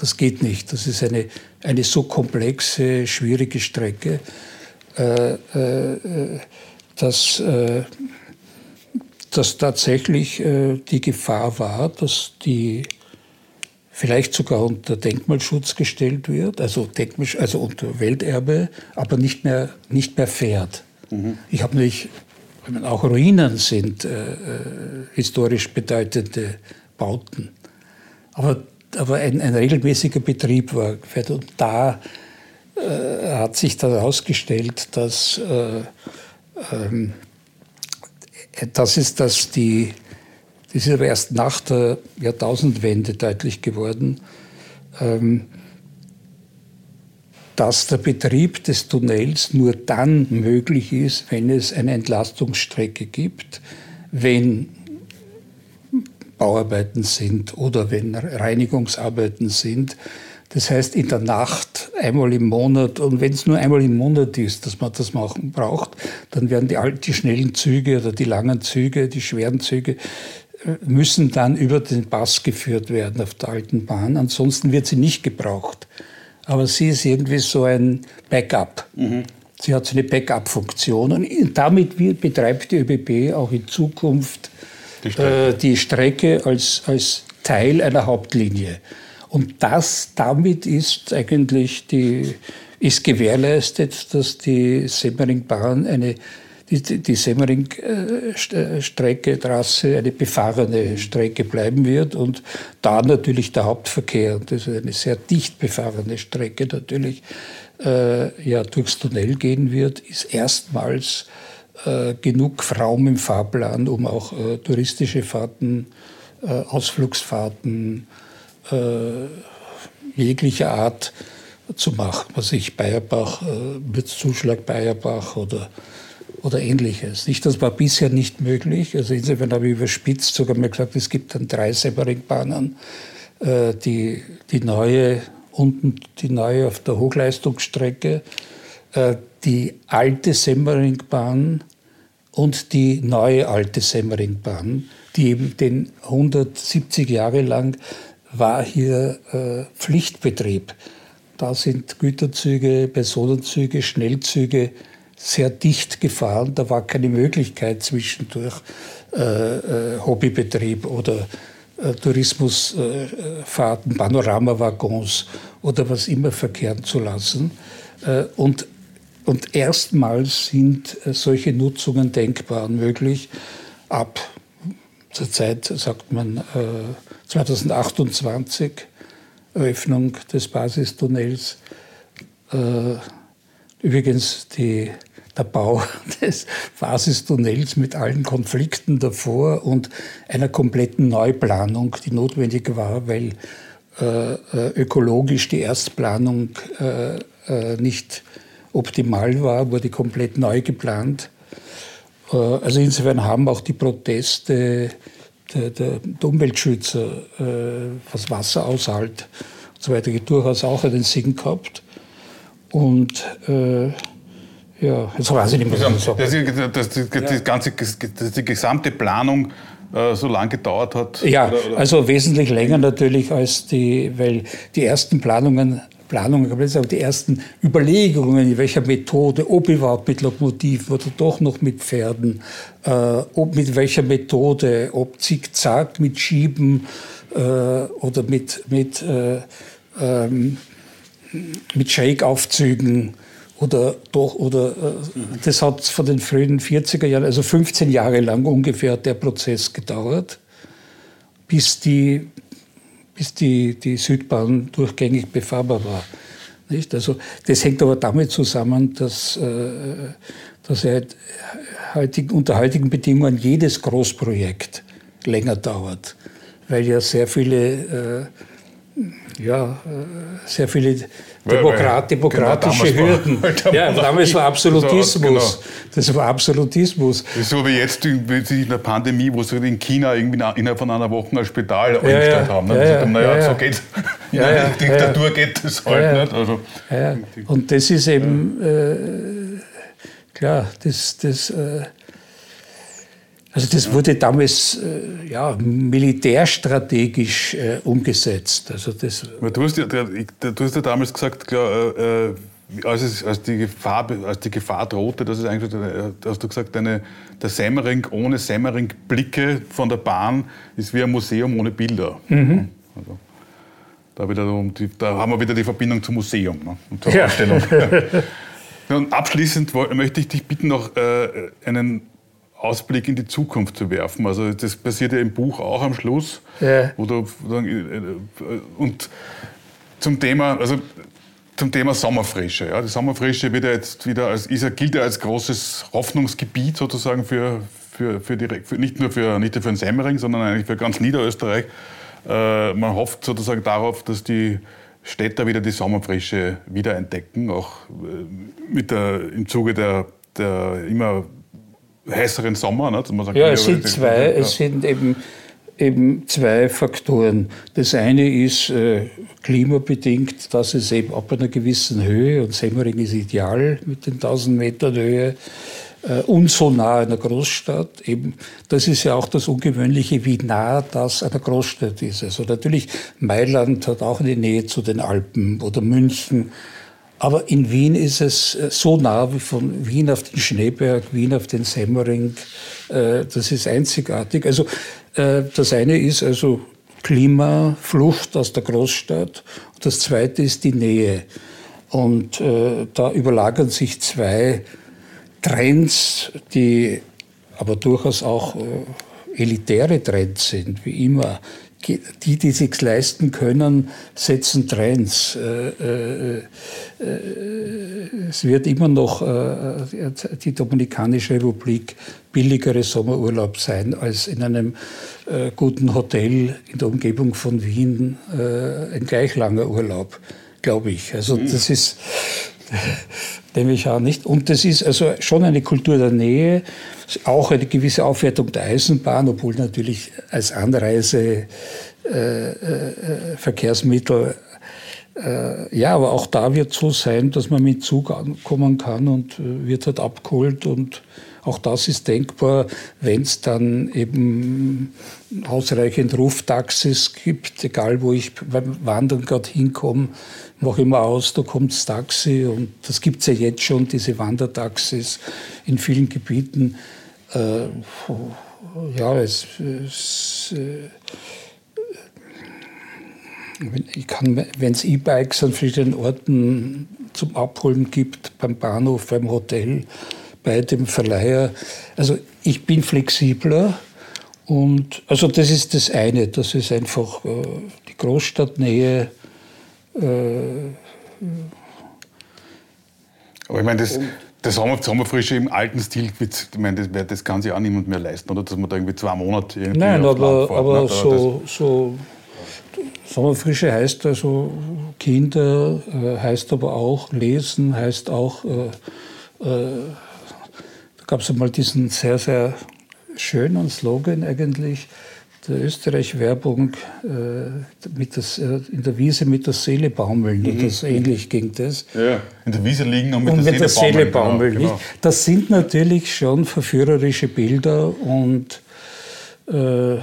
Das geht nicht. Das ist eine, eine so komplexe, schwierige Strecke, äh, äh, dass, äh, dass tatsächlich äh, die Gefahr war, dass die vielleicht sogar unter Denkmalschutz gestellt wird, also, Denkmal, also unter Welterbe, aber nicht mehr, nicht mehr fährt. Mhm. Ich habe nämlich, auch Ruinen sind äh, äh, historisch bedeutende Bauten. Aber, aber ein, ein regelmäßiger Betrieb war. Und da äh, hat sich dann herausgestellt, dass äh, ähm, das ist, dass die das ist aber erst nach der Jahrtausendwende deutlich geworden, ähm, dass der Betrieb des Tunnels nur dann möglich ist, wenn es eine Entlastungsstrecke gibt, wenn Bauarbeiten sind oder wenn Reinigungsarbeiten sind. Das heißt, in der Nacht einmal im Monat, und wenn es nur einmal im Monat ist, dass man das machen braucht, dann werden die, die schnellen Züge oder die langen Züge, die schweren Züge, müssen dann über den Pass geführt werden auf der alten Bahn. Ansonsten wird sie nicht gebraucht. Aber sie ist irgendwie so ein Backup. Mhm. Sie hat so eine Backup-Funktion. Und damit betreibt die ÖBB auch in Zukunft die Strecke, äh, die Strecke als, als Teil einer Hauptlinie. Und das, damit ist eigentlich die, ist gewährleistet, dass die Semmeringbahn eine die, die Semmering-Strecke, Trasse, eine befahrene Strecke bleiben wird und da natürlich der Hauptverkehr, das ist eine sehr dicht befahrene Strecke natürlich, äh, ja, durchs Tunnel gehen wird, ist erstmals äh, genug Raum im Fahrplan, um auch äh, touristische Fahrten, äh, Ausflugsfahrten äh, jeglicher Art zu machen. Was ich Bayerbach, äh, Mürzzuschlag Bayerbach oder oder ähnliches. Nicht, das war bisher nicht möglich. Also insofern habe ich überspitzt sogar mal gesagt, es gibt dann drei Semmeringbahnen. Äh, die, die neue unten, die neue auf der Hochleistungsstrecke, äh, die alte Semmeringbahn und die neue alte Semmeringbahn, die eben den 170 Jahre lang war hier äh, Pflichtbetrieb. Da sind Güterzüge, Personenzüge, Schnellzüge sehr dicht gefahren. Da war keine Möglichkeit zwischendurch äh, äh, Hobbybetrieb oder äh, Tourismusfahrten, äh, Panoramawagons oder was immer verkehren zu lassen. Äh, und, und erstmals sind äh, solche Nutzungen denkbar und möglich. Ab zur Zeit, sagt man, 2028, Eröffnung des Basistunnels. Übrigens, die der Bau des Basistunnels mit allen Konflikten davor und einer kompletten Neuplanung, die notwendig war, weil äh, äh ökologisch die Erstplanung äh, äh, nicht optimal war, wurde komplett neu geplant. Äh, also insofern haben auch die Proteste der, der, der Umweltschützer, äh, was Wasseraushalt und so weiter, durchaus auch einen Sinn gehabt. Und ja, jetzt weiß ich nicht mehr, was ich sagen dass, dass, die ganze, dass die gesamte Planung äh, so lange gedauert hat? Ja, oder, oder? also wesentlich länger natürlich als die, weil die ersten Planungen Planungen, sagen, die ersten Überlegungen, in welcher Methode, ob überhaupt mit Lokomotiven oder doch noch mit Pferden, äh, ob mit welcher Methode, ob zickzack mit Schieben äh, oder mit, mit, äh, ähm, mit Shake-Aufzügen oder doch, oder äh, das hat von den frühen 40er Jahren, also 15 Jahre lang ungefähr der Prozess gedauert, bis die, bis die, die Südbahn durchgängig befahrbar war. Nicht? Also das hängt aber damit zusammen, dass, äh, dass halt heutig, unter heutigen Bedingungen jedes Großprojekt länger dauert, weil ja sehr viele, äh, ja, äh, sehr viele Demokrat, demokratische genau, Hürden. War, ja, damals war Absolutismus. Genau. Das war Absolutismus. Das ist so wie jetzt in der Pandemie, wo sie in China irgendwie innerhalb von einer Woche ein Spital ja, eingestellt ja, haben. Ne? Ja, naja, ja, so geht in ja, der Diktatur geht das halt nicht. Also, Und das ist eben, äh, klar, das, das, äh, Also das wurde damals äh, ja, militärstrategisch äh, umgesetzt. Also das du, hast ja, du hast ja damals gesagt, klar, äh, äh, als, es, als, die Gefahr, als die Gefahr drohte, dass es eigentlich, äh, hast du gesagt, eine, der Semmering ohne Semmering-Blicke von der Bahn ist wie ein Museum ohne Bilder. Mhm. Also, da, wieder, da, haben wir wieder die Verbindung zum Museum ne, und zur ja. Ausstellung. und abschließend möchte ich dich bitten, noch äh, einen Ausblick in die Zukunft zu werfen. Also das passiert ja im Buch auch am Schluss. Ja. Wo du, und zum Thema, also zum Thema Sommerfrische. Ja. Die Sommerfrische wird ja jetzt wieder als, ist, gilt ja als großes Hoffnungsgebiet sozusagen für, für, für, die, für nicht nur für, nicht nur für den Semmering, sondern eigentlich für ganz Niederösterreich. Äh, man hofft sozusagen darauf, dass die Städter wieder die Sommerfrische wiederentdecken, auch äh, mit der, im Zuge der, der immer heißeren Sommer. Ne? Man sagt, ja, es sind zwei. Ja. Es sind eben, eben zwei Faktoren. Das eine ist äh, klimabedingt, dass es eben ab einer gewissen Höhe, und Semmering ist ideal mit den 1000 Metern Höhe, äh, und so nah einer Großstadt. Eben, das ist ja auch das Ungewöhnliche, wie nah das einer Großstadt ist. Also natürlich, Mailand hat auch eine Nähe zu den Alpen oder München aber in Wien ist es äh, so nah wie von Wien auf den Schneeberg, Wien auf den Semmering. Äh, das ist einzigartig. Also äh, das eine ist also Klimaflucht aus der Großstadt. Das zweite ist die Nähe. Und da überlagern sich zwei Trends, die aber durchaus auch elitäre Trends sind, wie immer die, die sich leisten können, setzen Trends. Äh, äh, äh, es wird immer noch die Dominikanische Republik billigere Sommerurlaub sein als in einem guten Hotel in der Umgebung von Wien ein gleich langer Urlaub, glaube ich. Also mhm. das ist nehme ich an, nicht? Und das ist also schon eine Kultur der Nähe, auch eine gewisse Aufwertung der Eisenbahn, obwohl natürlich als Anreise äh, äh, äh, ja, aber auch da wird so sein, dass man mit Zug ankommen kann und äh, wird halt abgeholt und auch das ist denkbar, wenn es dann eben ausreichend Ruftaxis gibt, egal wo ich beim Wandern gerade hinkomme, mache immer aus, da kommt das Taxi und das gibt es ja jetzt schon, diese Wandertaxis in vielen Gebieten. Äh, ja, es, es äh, ich kann, wenn es E-Bikes an verschiedenen Orten zum Abholen gibt, beim Bahnhof, beim Hotel, bei dem Verleiher. Also ich bin flexibler und also das ist das eine, das ist einfach äh, die Großstadtnähe. Äh, aber ich meine, das, das Sommer, Sommerfrische im alten Stil, ich meine, das, das kann sich auch niemand mehr leisten, oder? Dass man da irgendwie zwei Monate irgendwie Nein, aber, fährt, aber so, so Sommerfrische heißt also Kinder, äh, heißt aber auch Lesen, heißt auch, äh, äh, da gab es einmal diesen sehr, sehr schönen Slogan eigentlich, der Österreich-Werbung äh, mit das, äh, in der Wiese mit der Seele baumeln. Mhm. Das ähnlich ging das. Ja, in der Wiese liegen und mit, und der, mit Seele der Seele baumeln. Genau, genau. Das sind natürlich schon verführerische Bilder und äh,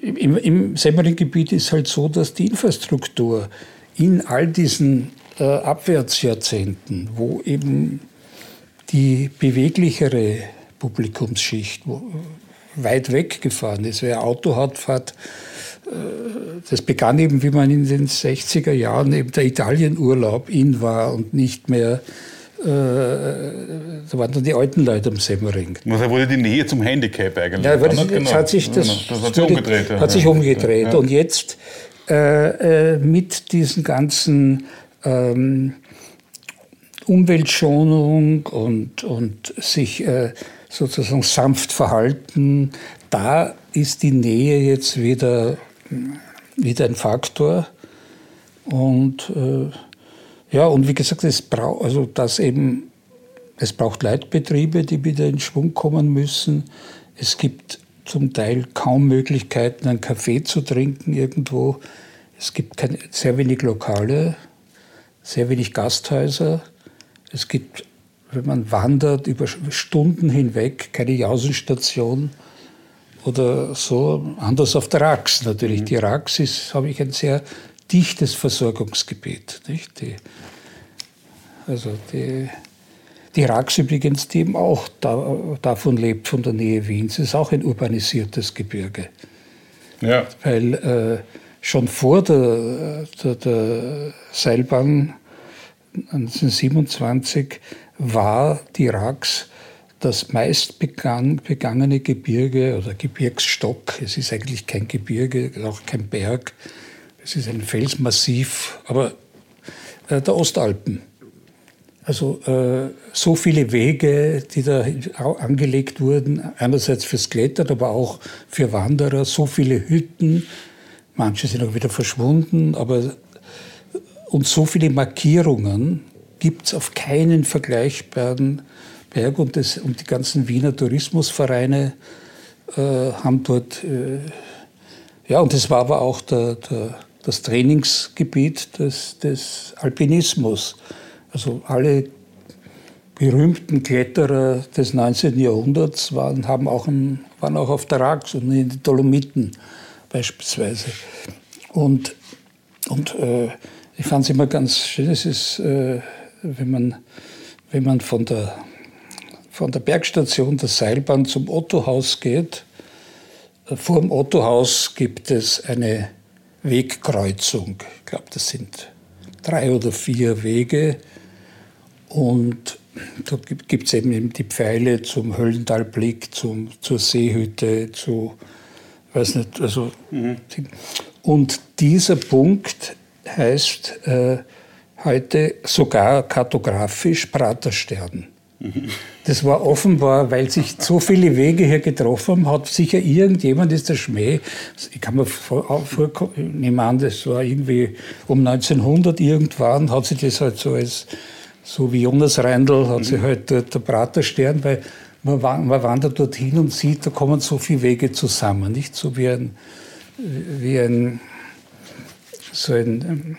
im, im Semmering-Gebiet ist halt so, dass die Infrastruktur in all diesen äh, Abwärtsjahrzehnten, wo eben die beweglichere Publikumsschicht wo, weit weggefahren ist, wer Auto hat, fährt äh, das begann eben, wie man in den 60er Jahren eben der Italienurlaub in war und nicht mehr äh, da waren dann die alten Leute am Semmering. Also wurde die Nähe zum Handicap eigentlich. Ja, aber das, genau. hat sich, das, das hat sich umgedreht. Hat sich umgedreht. Ja. Und jetzt äh, äh, mit diesen ganzen ähm, Umweltschonung und, und sich äh, sozusagen sanft verhalten, da ist die Nähe jetzt wieder, wieder ein Faktor. Und äh, ja, und wie gesagt, es braucht, also das eben, es braucht Leitbetriebe, die wieder in Schwung kommen müssen. Es gibt zum Teil kaum Möglichkeiten, einen Kaffee zu trinken irgendwo. Es gibt keine, sehr wenig Lokale, sehr wenig Gasthäuser. Es gibt wenn man wandert über Stunden hinweg, keine Jausenstation oder so, anders auf der Rax natürlich. Mhm. Die Rax ist, habe ich, ein sehr dichtes Versorgungsgebiet. Nicht? Die, also die, die Rax übrigens, die eben auch da, davon lebt, von der Nähe Wiens, ist auch ein urbanisiertes Gebirge. Ja. Weil äh, schon vor der, der, der Seilbahn 1927 war die Rax das meist begangene Gebirge oder Gebirgsstock. Es ist eigentlich kein Gebirge, auch kein Berg. Es ist ein Felsmassiv, aber äh, der Ostalpen. Also äh, so viele Wege, die da angelegt wurden, einerseits fürs Klettern, aber auch für Wanderer, so viele Hütten, manche sind auch wieder verschwunden, aber und so viele Markierungen gibt es auf keinen vergleichbaren Berg und, das, und die ganzen Wiener Tourismusvereine äh, haben dort, äh, ja, und das war aber auch der, der, das Trainingsgebiet des, des Alpinismus. Also alle berühmten Kletterer des 19. Jahrhunderts waren, haben auch ein, waren auch auf der Rax und in den Dolomiten beispielsweise. Und, und äh, ich fand es immer ganz schön, es ist, äh, wenn, man, wenn man von der, von der Bergstation der Seilbahn zum Ottohaus geht. Äh, vor dem Ottohaus gibt es eine Wegkreuzung. Ich glaube, das sind drei oder vier Wege. Und da gibt es eben die Pfeile zum Höllentalblick, zum, zur Seehütte, zu, weiß nicht, also. Mhm. Und dieser Punkt heißt äh, heute sogar kartografisch Praterstern. Das war offenbar, weil sich so viele Wege hier getroffen haben, hat sicher irgendjemand, ist der Schmäh, ich kann mir vornehmen an, das war irgendwie um 1900 irgendwann, hat sich das halt so als, so wie Jonas Reindl, hat sich halt dort der Praterstern, weil man, man wandert dorthin und sieht, da kommen so viele Wege zusammen, nicht so wie ein, wie ein so ein,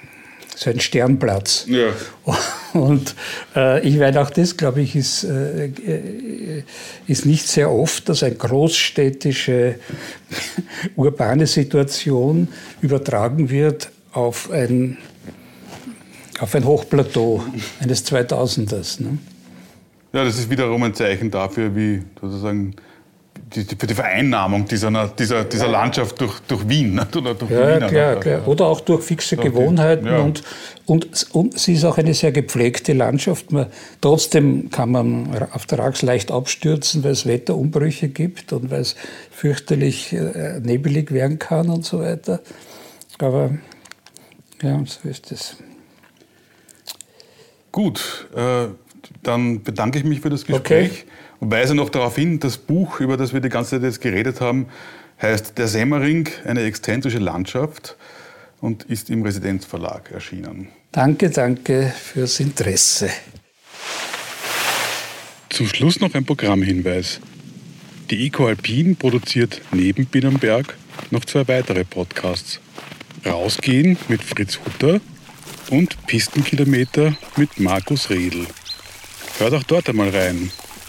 so ein Sternplatz. Ja. Und äh, ich werde auch das, glaube ich, ist, äh, äh, ist nicht sehr oft, dass eine großstädtische, urbane Situation übertragen wird auf ein, auf ein Hochplateau eines 2000ers. Ne? Ja, das ist wiederum ein Zeichen dafür, wie sozusagen die, für die Vereinnahmung dieser, dieser, dieser Landschaft durch, durch Wien nicht? oder durch ja, Wiener, klar, nicht? klar. Oder auch durch fixe durch Gewohnheiten. Die, ja. und, und, und sie ist auch eine sehr gepflegte Landschaft. Man, trotzdem kann man auf der Rax leicht abstürzen, weil es Wetterumbrüche gibt und weil es fürchterlich äh, nebelig werden kann und so weiter. Aber ja, so ist es. Gut, äh, dann bedanke ich mich für das Gespräch. Okay. Und weise noch darauf hin, das Buch, über das wir die ganze Zeit jetzt geredet haben, heißt Der Semmering, eine exzentrische Landschaft und ist im Residenzverlag erschienen. Danke, danke fürs Interesse. Zum Schluss noch ein Programmhinweis. Die Eco Alpin produziert neben Binnenberg noch zwei weitere Podcasts. Rausgehen mit Fritz Hutter und Pistenkilometer mit Markus Riedl. Hört auch dort einmal rein.